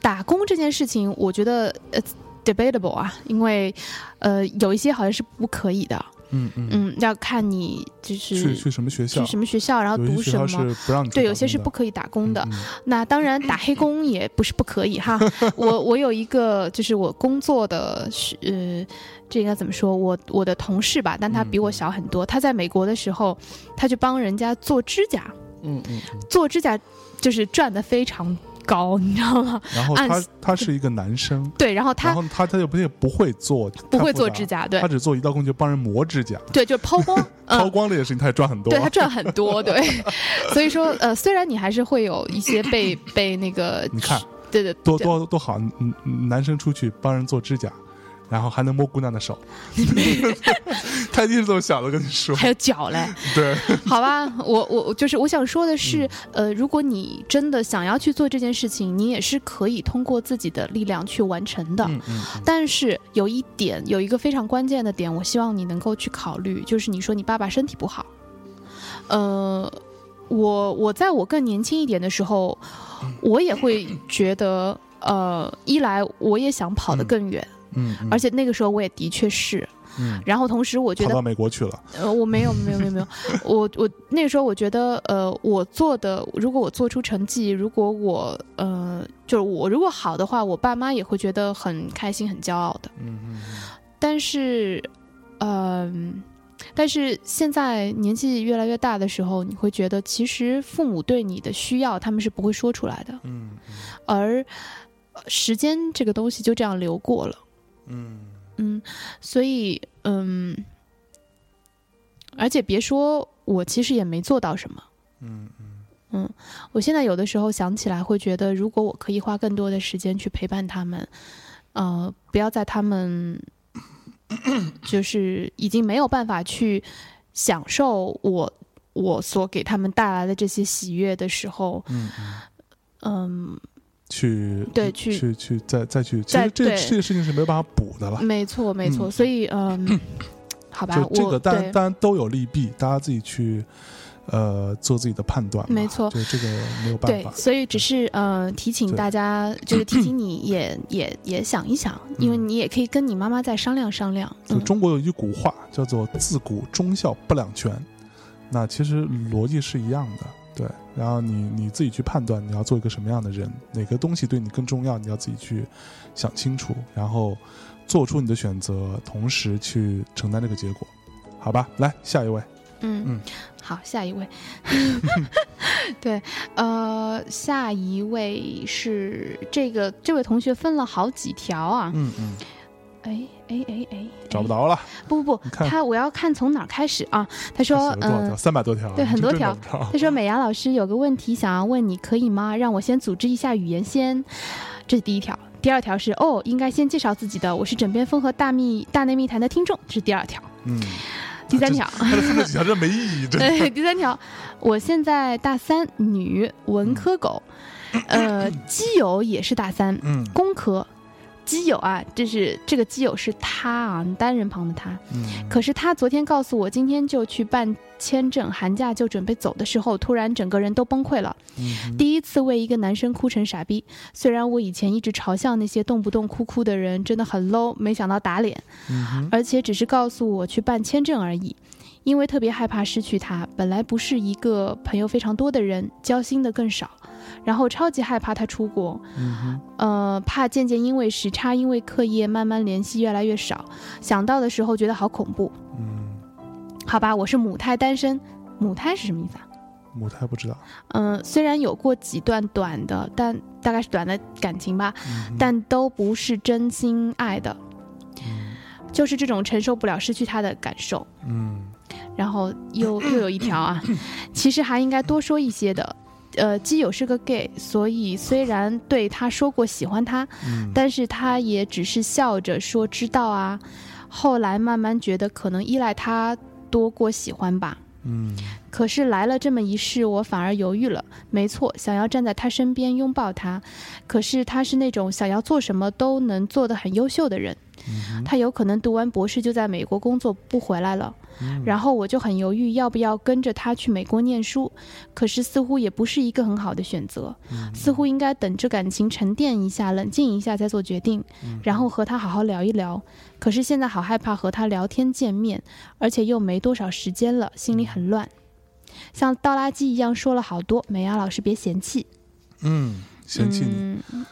打工这件事情，我觉得呃 debatable 啊，因为呃有一些好像是不可以的，嗯嗯，嗯，要看你就是去去什么学校？去什么学校，然后读什么。是不让你对，有些是不可以打工的。嗯嗯那当然，打黑工也不是不可以哈。我我有一个就是我工作的是呃，这应该怎么说？我我的同事吧，但他比我小很多。他在美国的时候，他去帮人家做指甲，嗯嗯嗯。做指甲就是赚的非常高，你知道吗？然后他他是一个男生，对，然后他然后他他就不也不会做，不会做指甲，对。他只做一道工，就帮人磨指甲，对，就是抛光，嗯。抛光这件事情他也赚很多。对他赚很多，对，所以说呃，虽然你还是会有一些被 被那个，你看对对多对。多多好，男生出去帮人做指甲，然后还能摸姑娘的手，他 一定是这么想的，跟你说。还有脚嘞，对，好吧，我我我就是我想说的是，嗯。呃，如果你真的想要去做这件事情，你也是可以通过自己的力量去完成的。嗯嗯但是有一点，有一个非常关键的点，我希望你能够去考虑，就是你说你爸爸身体不好，呃，我我在我更年轻一点的时候，我也会觉得，呃，一来我也想跑得更远，嗯嗯，而且那个时候我也的确是，嗯。然后同时我觉得跑到美国去了，呃，我没有，没有，没有，没有。我我那个时候我觉得，呃，我做的，如果我做出成绩，如果我呃，就是我如果好的话，我爸妈也会觉得很开心、很骄傲的。嗯嗯但是，嗯、但是现在年纪越来越大的时候，你会觉得，其实父母对你的需要，他们是不会说出来的，嗯。而呃时间这个东西就这样流过了。嗯嗯，所以嗯，而且别说我其实也没做到什么。嗯嗯我现在有的时候想起来，会觉得如果我可以花更多的时间去陪伴他们，呃，不要在他们就是已经没有办法去享受我我所给他们带来的这些喜悦的时候，嗯嗯，嗯，去对去去去再再去，其实这对这个事情是没有办法补的了。没错没错，嗯所以嗯，好吧，就这个当然对当然都有利弊，大家自己去呃做自己的判断。没错就这个没有办对法，。所以只是呃提醒大家，就是提醒 你也也也想一想，因为嗯你也可以跟你妈妈再商量商量。嗯，就中国有一句古话叫做“自古忠孝不两全”，那其实逻辑是一样的，对。然后你你自己去判断你要做一个什么样的人，哪个东西对你更重要，你要自己去想清楚，然后做出你的选择，同时去承担这个结果，好吧？来下一位，嗯嗯，好，下一位。对，呃，下一位是这个这位同学分了好几条啊。嗯嗯，哎哎哎哎，找不着了，不不不，他我要看从哪儿开始啊？他说，嗯、三百多条，对很多条他说美牙老师有个问题想要问你，可以吗？让我先组织一下语言先。这是第一条。第二条是哦，应该先介绍自己的，我是枕边风和大密大内密谈的听众，这是第二条。嗯，第三条，他的分了几条真没意义。对，第三条，我现在大三，女，文科狗，呃，基友也是大三，嗯工科。基友啊，这是这个基友是他啊，单人旁的他。嗯，可是他昨天告诉我，今天就去办签证，寒假就准备走的时候，突然整个人都崩溃了。嗯第一次为一个男生哭成傻逼。虽然我以前一直嘲笑那些动不动哭哭的人真的很 low，没想到打脸，嗯而且只是告诉我去办签证而已。因为特别害怕失去他，本来不是一个朋友非常多的人，交心的更少，然后超级害怕他出国，嗯呃，怕渐渐因为时差，因为课业，慢慢联系越来越少。想到的时候觉得好恐怖。嗯，好吧，我是母胎单身，母胎是什么意思啊？母胎不知道，嗯、虽然有过几段短的，但大概是短的感情吧，嗯但都不是真心爱的，嗯就是这种承受不了失去他的感受。嗯然后又又有一条啊，其实还应该多说一些的。呃，基友是个 gay，所以虽然对他说过喜欢他，嗯，但是他也只是笑着说知道啊。后来慢慢觉得可能依赖他多过喜欢吧。嗯可是来了这么一世，我反而犹豫了。没错，想要站在他身边拥抱他，可是他是那种想要做什么都能做得很优秀的人。嗯他有可能读完博士就在美国工作不回来了。哼，然后我就很犹豫要不要跟着他去美国念书，可是似乎也不是一个很好的选择，嗯似乎应该等着感情沉淀一下、冷静一下再做决定，嗯然后和他好好聊一聊。可是现在好害怕和他聊天见面，而且又没多少时间了，心里很乱，像倒垃圾一样说了好多。美伢老师别嫌弃，嗯，嫌弃你，嗯，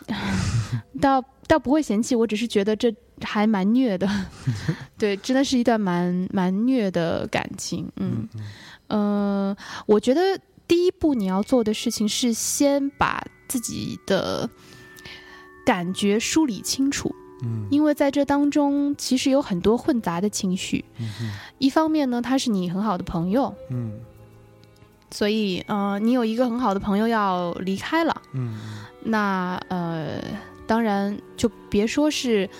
倒倒不会嫌弃，我只是觉得这还蛮虐的，对，真的是一段蛮蛮虐的感情，嗯嗯呃，我觉得第一步你要做的事情是先把自己的感觉梳理清楚，嗯。因为在这当中其实有很多混杂的情绪。嗯一方面呢，他是你很好的朋友，嗯所以呃，你有一个很好的朋友要离开了，嗯。那呃，当然就别说是。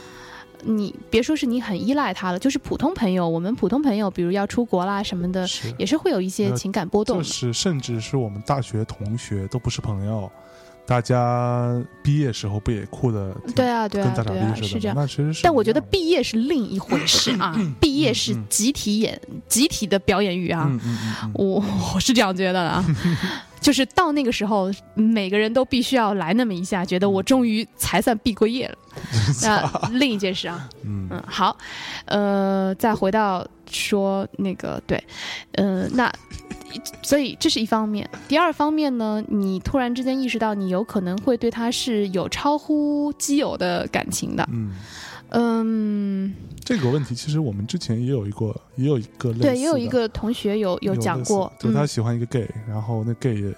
你别说是你很依赖他了，就是普通朋友，我们普通朋友，比如要出国啦什么的，是，也是会有一些呃情感波动是甚至是我们大学同学都不是朋友，大家毕业时候不也哭的对啊，对啊，跟大傻对啊，逼似的吗？是这样。那其实是但我觉得毕业是另一回事啊，毕业是集体演、集体的表演欲啊，我我是这样觉得的啊。就是到那个时候，每个人都必须要来那么一下，觉得我终于才算毕过业了。那另一件事啊，嗯嗯，好，呃，再回到说那个对，呃，那所以这是一方面。第二方面呢，你突然之间意识到你有可能会对他是有超乎基友的感情的，嗯，嗯，这个问题其实我们之前也有一个，也有一个类对，也有一个同学有有讲过，就是他嗯，喜欢一个 gay，然后那 gay 也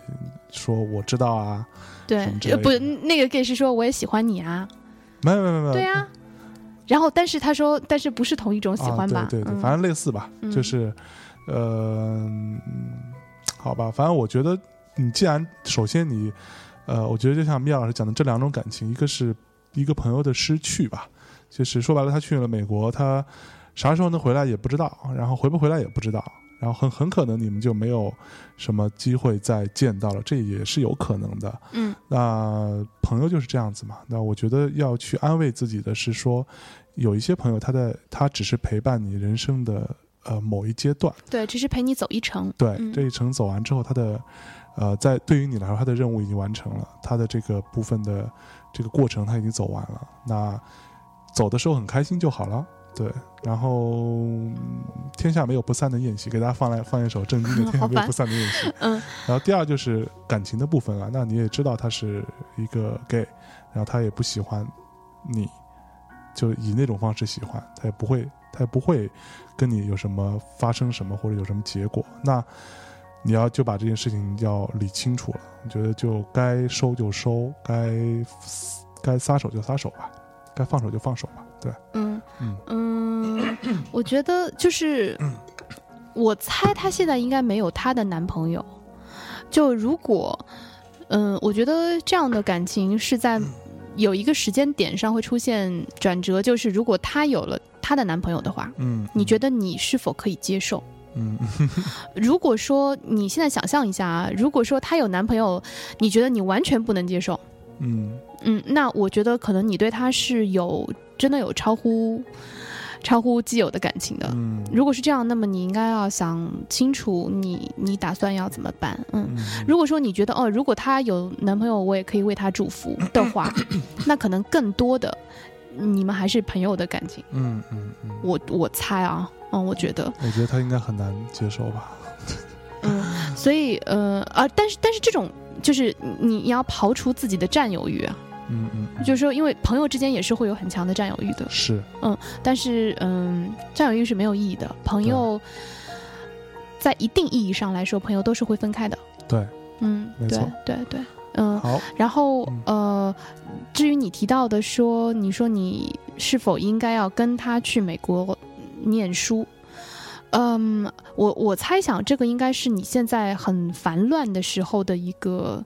说我知道啊，对不，那个 gay 是说我也喜欢你啊，没有没有没有，对啊，然后但是他说，但是不是同一种喜欢吧？啊、对对反正类似吧，嗯。就是，呃，嗯好吧，反正我觉得你既然首先你，呃，我觉得就像米娅老师讲的这两种感情，一个是一个朋友的失去吧，就是说白了，他去了美国，他啥时候能回来也不知道，然后回不回来也不知道。然后很很可能你们就没有什么机会再见到了，这也是有可能的。嗯那朋友就是这样子嘛。那我觉得要去安慰自己的是说，有一些朋友他在他只是陪伴你人生的呃某一阶段，对，只是陪你走一程。对、嗯这一程走完之后，他的呃在对于你来说，他的任务已经完成了，他的这个部分的这个过程他已经走完了。那走的时候很开心就好了。对，然后嗯天下没有不散的宴席，给大家放来放一首郑钧的《天下没有不散的宴席》。嗯然后第二就是感情的部分了，那你也知道他是一个 gay，然后他也不喜欢你，就以那种方式喜欢，他也不会，他也不会跟你有什么发生什么或者有什么结果。那你要就把这件事情要理清楚了，我觉得就该收就收，该该撒手就撒手吧，该放手就放手吧。对，嗯嗯嗯，我觉得就是，我猜她现在应该没有她的男朋友。就如果，嗯，我觉得这样的感情是在有一个时间点上会出现转折，就是如果她有了她的男朋友的话，嗯，你觉得你是否可以接受？嗯，如果说你现在想象一下啊，如果说她有男朋友，你觉得你完全不能接受，嗯。嗯，那我觉得可能你对他是有真的有超乎超乎既有的感情的。嗯。如果是这样，那么你应该要想清楚你你打算要怎么办。嗯，嗯。如果说你觉得哦，如果她有男朋友，我也可以为她祝福的话，那可能更多的你们还是朋友的感情。嗯嗯嗯，我我猜啊，嗯，我觉得，我觉得他应该很难接受吧。嗯，所以呃啊，但是但是这种就是你你要刨除自己的占有欲啊，嗯嗯，嗯就是说，因为朋友之间也是会有很强的占有欲的。是，嗯但是，嗯，占有欲是没有意义的。朋友在一定意义上来说，朋友都是会分开的。对，嗯，没错对对，嗯。好，然后嗯呃，至于你提到的说，你说你是否应该要跟他去美国念书？嗯，我我猜想这个应该是你现在很烦乱的时候的一个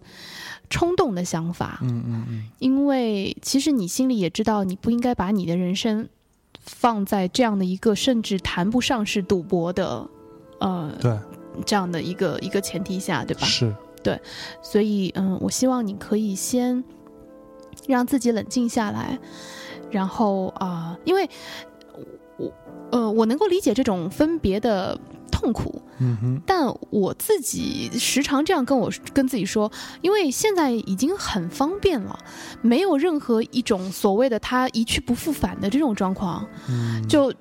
冲动的想法。嗯嗯嗯，因为其实你心里也知道，你不应该把你的人生放在这样的一个甚至谈不上是赌博的，呃，对，这样的一个一个前提下，对吧？是，所以，嗯，我希望你可以先让自己冷静下来，然后啊、因为我呃，我能够理解这种分别的痛苦，嗯哼，但我自己时常这样跟我跟自己说，因为现在已经很方便了，没有任何一种所谓的他一去不复返的这种状况。嗯，就，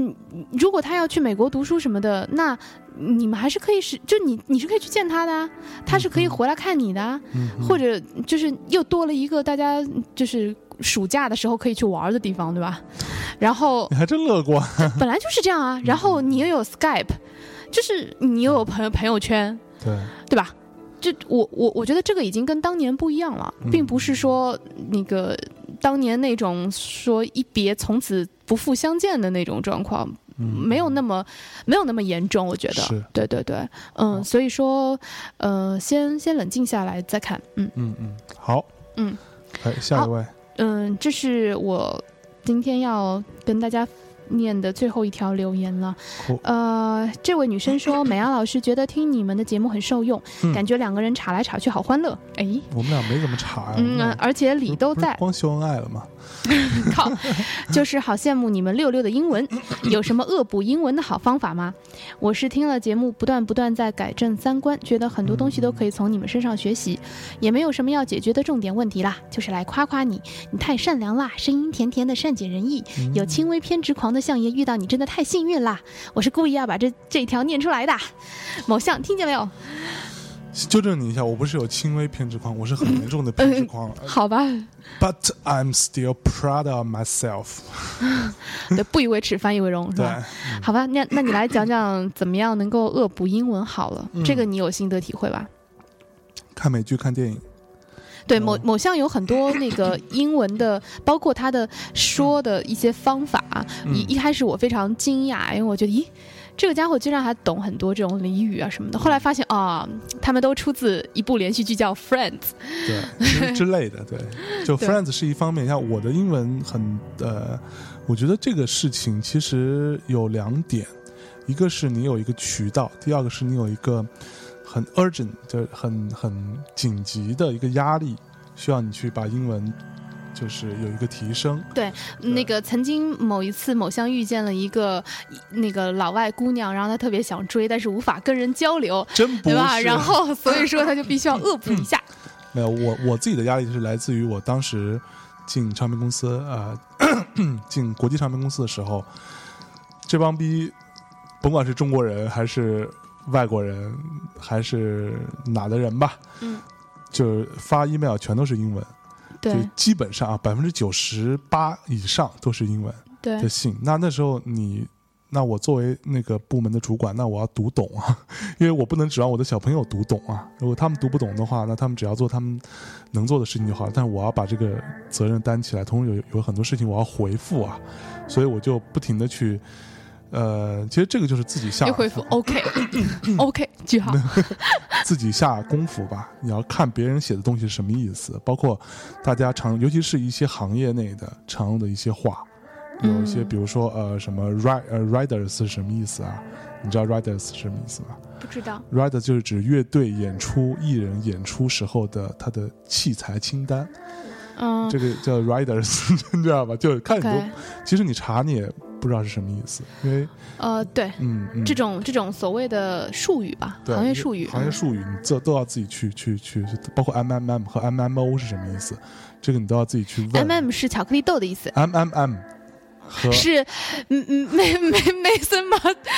嗯，如果他要去美国读书什么的，那你们还是可以是，就你你是可以去见他的啊，他是可以回来看你的啊，嗯，或者就是又多了一个大家就是暑假的时候可以去玩的地方，对吧？然后你还真乐观，本来就是这样啊，然后你又有 Skype，就是你又有朋友朋友圈，对，对吧？就我我我觉得这个已经跟当年不一样了，嗯并不是说那个当年那种说一别从此不复相见的那种状况，嗯，没有那么没有那么严重，我觉得。是，对对对，嗯，所以说，呃，先先冷静下来再看，嗯嗯嗯，好，嗯哎，下一位，嗯，这是我今天要跟大家念的最后一条留言了。呃，这位女生说，美亚老师觉得听你们的节目很受用，嗯感觉两个人吵来吵去好欢乐。哎，我们俩没怎么吵嗯，而且理都在，光秀恩爱了吗？靠，就是好羡慕你们六六的英文，有什么恶补英文的好方法吗？我是听了节目，不断不断在改正三观，觉得很多东西都可以从你们身上学习，也没有什么要解决的重点问题啦，就是来夸夸你，你太善良啦，声音甜甜的，善解人意，嗯有轻微偏执狂的相爷遇到你真的太幸运啦！我是故意要把这这一条念出来的，某相听见没有？纠正你一下，我不是有轻微偏执狂，我是很严重的偏执狂。好吧，But I'm still proud of myself。对，不以为耻，反以为荣，是对吧？，好吧，那那你来讲讲怎么样能够恶补英文好了，嗯这个你有心得体会吧？看美剧、看电影，对，嗯某某项有很多那个英文的，包括他的说的一些方法。嗯一、一开始我非常惊讶，因为我觉得，咦，这个家伙居然还懂很多这种俚语啊什么的。后来发现啊，他们都出自一部连续剧叫《Friends》。对之之类的，对，就 Friends 是一方面，像我的英文很呃，我觉得这个事情其实有两点，一个是你有一个渠道，第二个是你有一个很 urgent，就是很很紧急的一个压力，需要你去把英文就是有一个提升。对那个曾经某一次某乡遇见了一个那个老外姑娘，然后她特别想追，但是无法跟人交流，真不对吧？然后所以说她就必须要恶补一下。没有我我自己的压力就是来自于我当时进唱片公司呃 进国际唱片公司的时候，这帮逼，甭管是中国人还是外国人，还是哪的人吧，嗯，就是发 email 全都是英文，就对基本上啊百分之九十八以上都是英文对的信。那那时候你。那我作为那个部门的主管，那我要读懂啊，因为我不能指望我的小朋友读懂啊。如果他们读不懂的话，那他们只要做他们能做的事情就好了。但是我要把这个责任担起来，同时有有很多事情我要回复啊，所以我就不停的去，呃，其实这个就是自己下又回复 OK OK 句号，自己下功夫吧。你要看别人写的东西是什么意思，包括大家常，尤其是一些行业内的常用的一些话，有一些嗯比如说呃什么 ri 呃 riders 是什么意思啊？你知道 riders 是什么意思吗不知道。？rider 就是指乐队演出艺人演出时候的他的器材清单，嗯。这个叫 riders，你知道吧？就看你都，OK，其实你查你也不知道是什么意思，因为呃，对，嗯嗯，这种这种所谓的术语吧，对行业术语，行业术语，你这都要自己去去去，包括 M M M 和 M M O 是什么意思，这个你都要自己去问。M M 是巧克力豆的意思，M M M 和是嗯嗯梅梅梅森马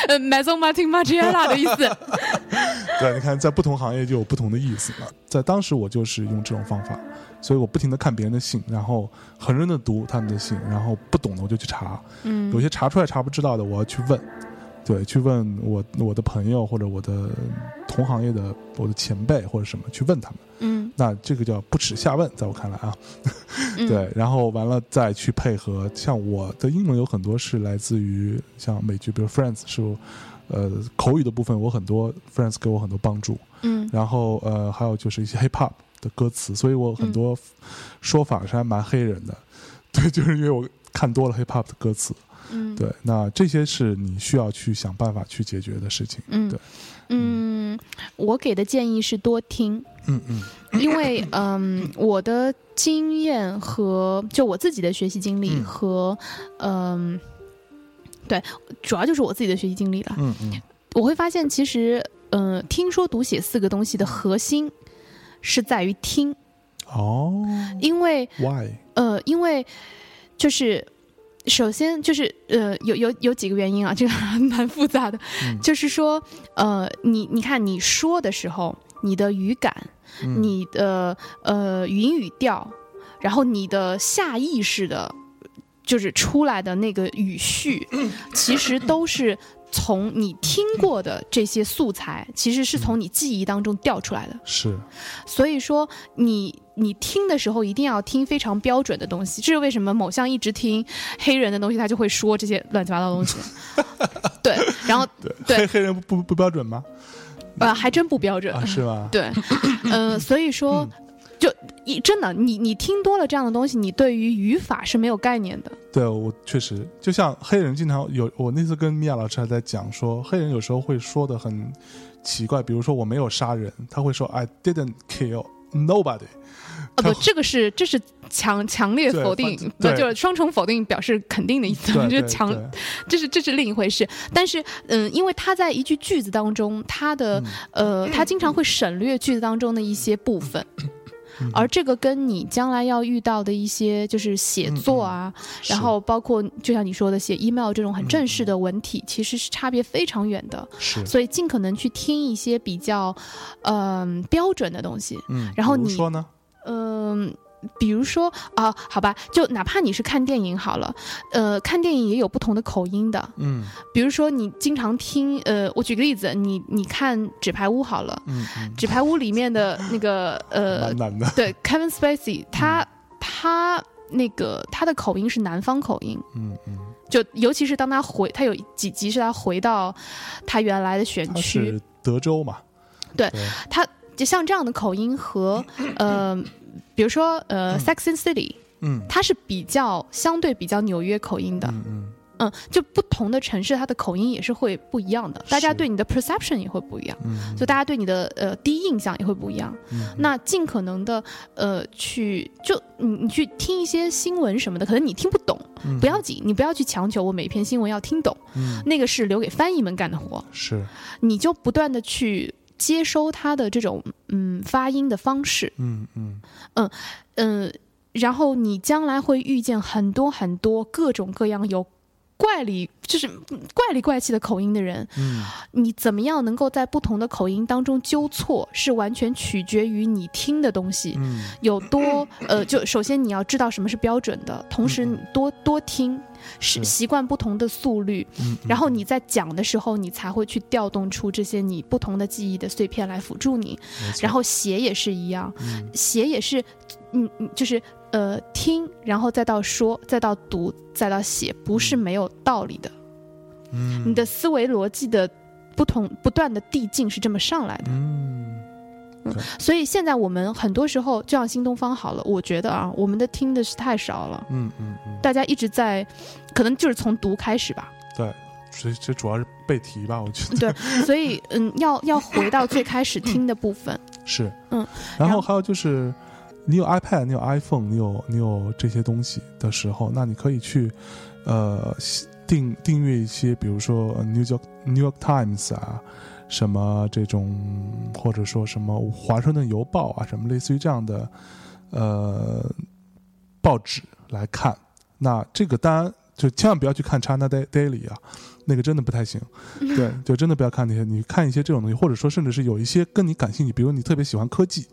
呃 Maison Martin Margiela 的意思。对，你看在不同行业就有不同的意思嘛。在当时我就是用这种方法，所以我不停的看别人的信，然后很认真的读他们的信，然后不懂的我就去查，嗯有些查出来查不知道的我要去问。对，去问我我的朋友或者我的同行业的我的前辈或者什么去问他们，嗯那这个叫不耻下问，在我看来啊，嗯，对，然后完了再去配合，像我的英文有很多是来自于像美剧，比如 Friends 是我，呃，口语的部分我很多 Friends 给我很多帮助，嗯。然后呃还有就是一些 Hip Hop 的歌词，所以我很多说法是还蛮黑人的，对，就是因为我看多了 Hip Hop 的歌词，嗯。对，那这些是你需要去想办法去解决的事情，嗯对，嗯，我给的建议是多听，嗯嗯因为嗯，我的经验和就我自己的学习经历嗯和嗯，对，主要就是我自己的学习经历了。嗯嗯我会发现，其实嗯、呃听说读写四个东西的核心是在于听，哦因为，Why？呃，因为就是。首先就是呃，有有有几个原因啊，这个 还蛮复杂的。嗯就是说，呃，你你看你说的时候，你的语感，嗯你的呃语音语调，然后你的下意识的，就是出来的那个语序，其实都是从你听过的这些素材，其实是从你记忆当中调出来的。是所以说你。你听的时候一定要听非常标准的东西，这是为什么某项一直听黑人的东西，他就会说这些乱七八糟的东西。对，然后对，对黑黑人不不不标准吗？呃还真不标准。啊，是吗？对，嗯、所以说，就一真的，你你听多了这样的东西，你对于语法是没有概念的。对我确实，就像黑人经常有，我那次跟米娅老师还在讲说，黑人有时候会说的很奇怪，比如说我没有杀人，他会说 I didn't kill nobody。哦，不，这个是这是强强烈否定，就是双重否定，表示肯定的意思，就是强这是这是另一回事。但是，嗯，因为他在一句句子当中，他的、呃，他经常会省略句子当中的一些部分。嗯而这个跟你将来要遇到的一些就是写作啊，是然后包括就像你说的写 email 这种很正式的文体，其实是差别非常远的。是所以尽可能去听一些比较嗯、标准的东西，嗯，然后你说呢？嗯。比如说啊，好吧，就哪怕你是看电影好了，呃，看电影也有不同的口音的。嗯比如说你经常听，呃，我举个例子，你你看《纸牌屋》好了，嗯嗯，《纸牌屋》里面的那个呃。对 Kevin Spacey，他、他那个他的口音是南方口音，嗯嗯，就尤其是当他回，他有几集是他回到他原来的选区，德州嘛？对他就像这样的口音和呃，比如说呃，嗯。Sex and City，嗯。它是比较相对比较纽约口音的，嗯嗯，嗯，就不同的城市它的口音也是会不一样的，大家对你的 perception 也会不一样。嗯，就大家对你的呃第一印象也会不一样，嗯。那尽可能的呃去就你你去听一些新闻什么的，可能你听不懂，嗯。不要紧，你不要去强求我每一篇新闻要听懂，嗯。那个是留给翻译们干的活，是。你就不断的去接收它的这种嗯发音的方式，嗯。嗯嗯、然后你将来会遇见很多很多各种各样有怪里就是嗯怪里怪气的口音的人，嗯。你怎么样能够在不同的口音当中纠错，是完全取决于你听的东西。嗯。有多 呃，就首先你要知道什么是标准的，同时你多多听，是是习惯不同的速率，嗯，然后你在讲的时候，你才会去调动出这些你不同的记忆的碎片来辅助你。然后写也是一样，嗯。写也是，嗯嗯，就是呃听，然后再到说，再到读，再到写，不是没有道理的。嗯你的思维逻辑的不同不断的递进是这么上来的。嗯嗯所以现在我们很多时候，就像新东方好了，我觉得啊，我们的听的是太少了，嗯嗯嗯，大家一直在，可能就是从读开始吧。对，所以这主要是背题吧，我觉得对，所以嗯，要要回到最开始听的部分。是，嗯，然后还有就是，你有 iPad，你有 iPhone，你有你有这些东西的时候，那你可以去呃订订阅一些，比如说呃 New York New York Times 啊，什么这种，或者说什么华盛顿邮报啊，什么类似于这样的呃报纸来看。那这个当然就千万不要去看 China Daily 啊，那个真的不太行。对，就真的不要看那些，你看一些这种东西，或者说甚至是有一些跟你感兴趣，比如你特别喜欢科技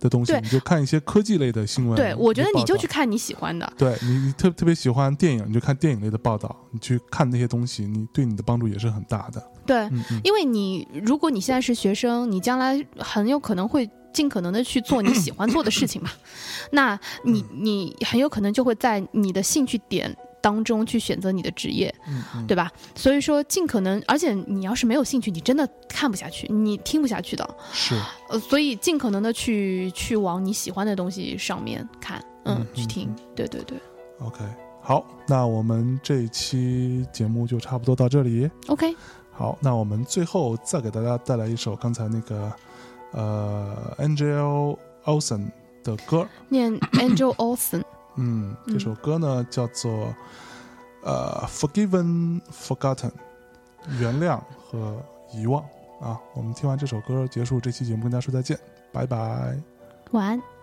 的东西，你就看一些科技类的新闻。对，我觉得你就去看你喜欢的。对你，你特特别喜欢电影，你就看电影类的报道，你去看那些东西，你对你的帮助也是很大的。对，嗯嗯，因为你如果你现在是学生，你将来很有可能会尽可能的去做你喜欢做的事情嘛，那你你很有可能就会在你的兴趣点当中去选择你的职业，嗯嗯，对吧？所以说尽可能，而且你要是没有兴趣，你真的看不下去，你听不下去的，是，呃，所以尽可能的去去往你喜欢的东西上面看，嗯嗯，去听嗯，对对对 OK。好，那我们这一期节目就差不多到这里。，OK，好，那我们最后再给大家带来一首刚才那个呃 Angel Olsen 的歌。念 Angel Olsen，嗯，嗯这首歌呢叫做呃 Forgiven Forgotten，原谅和遗忘啊。我们听完这首歌结束这期节目，跟大家说再见，拜拜。晚安。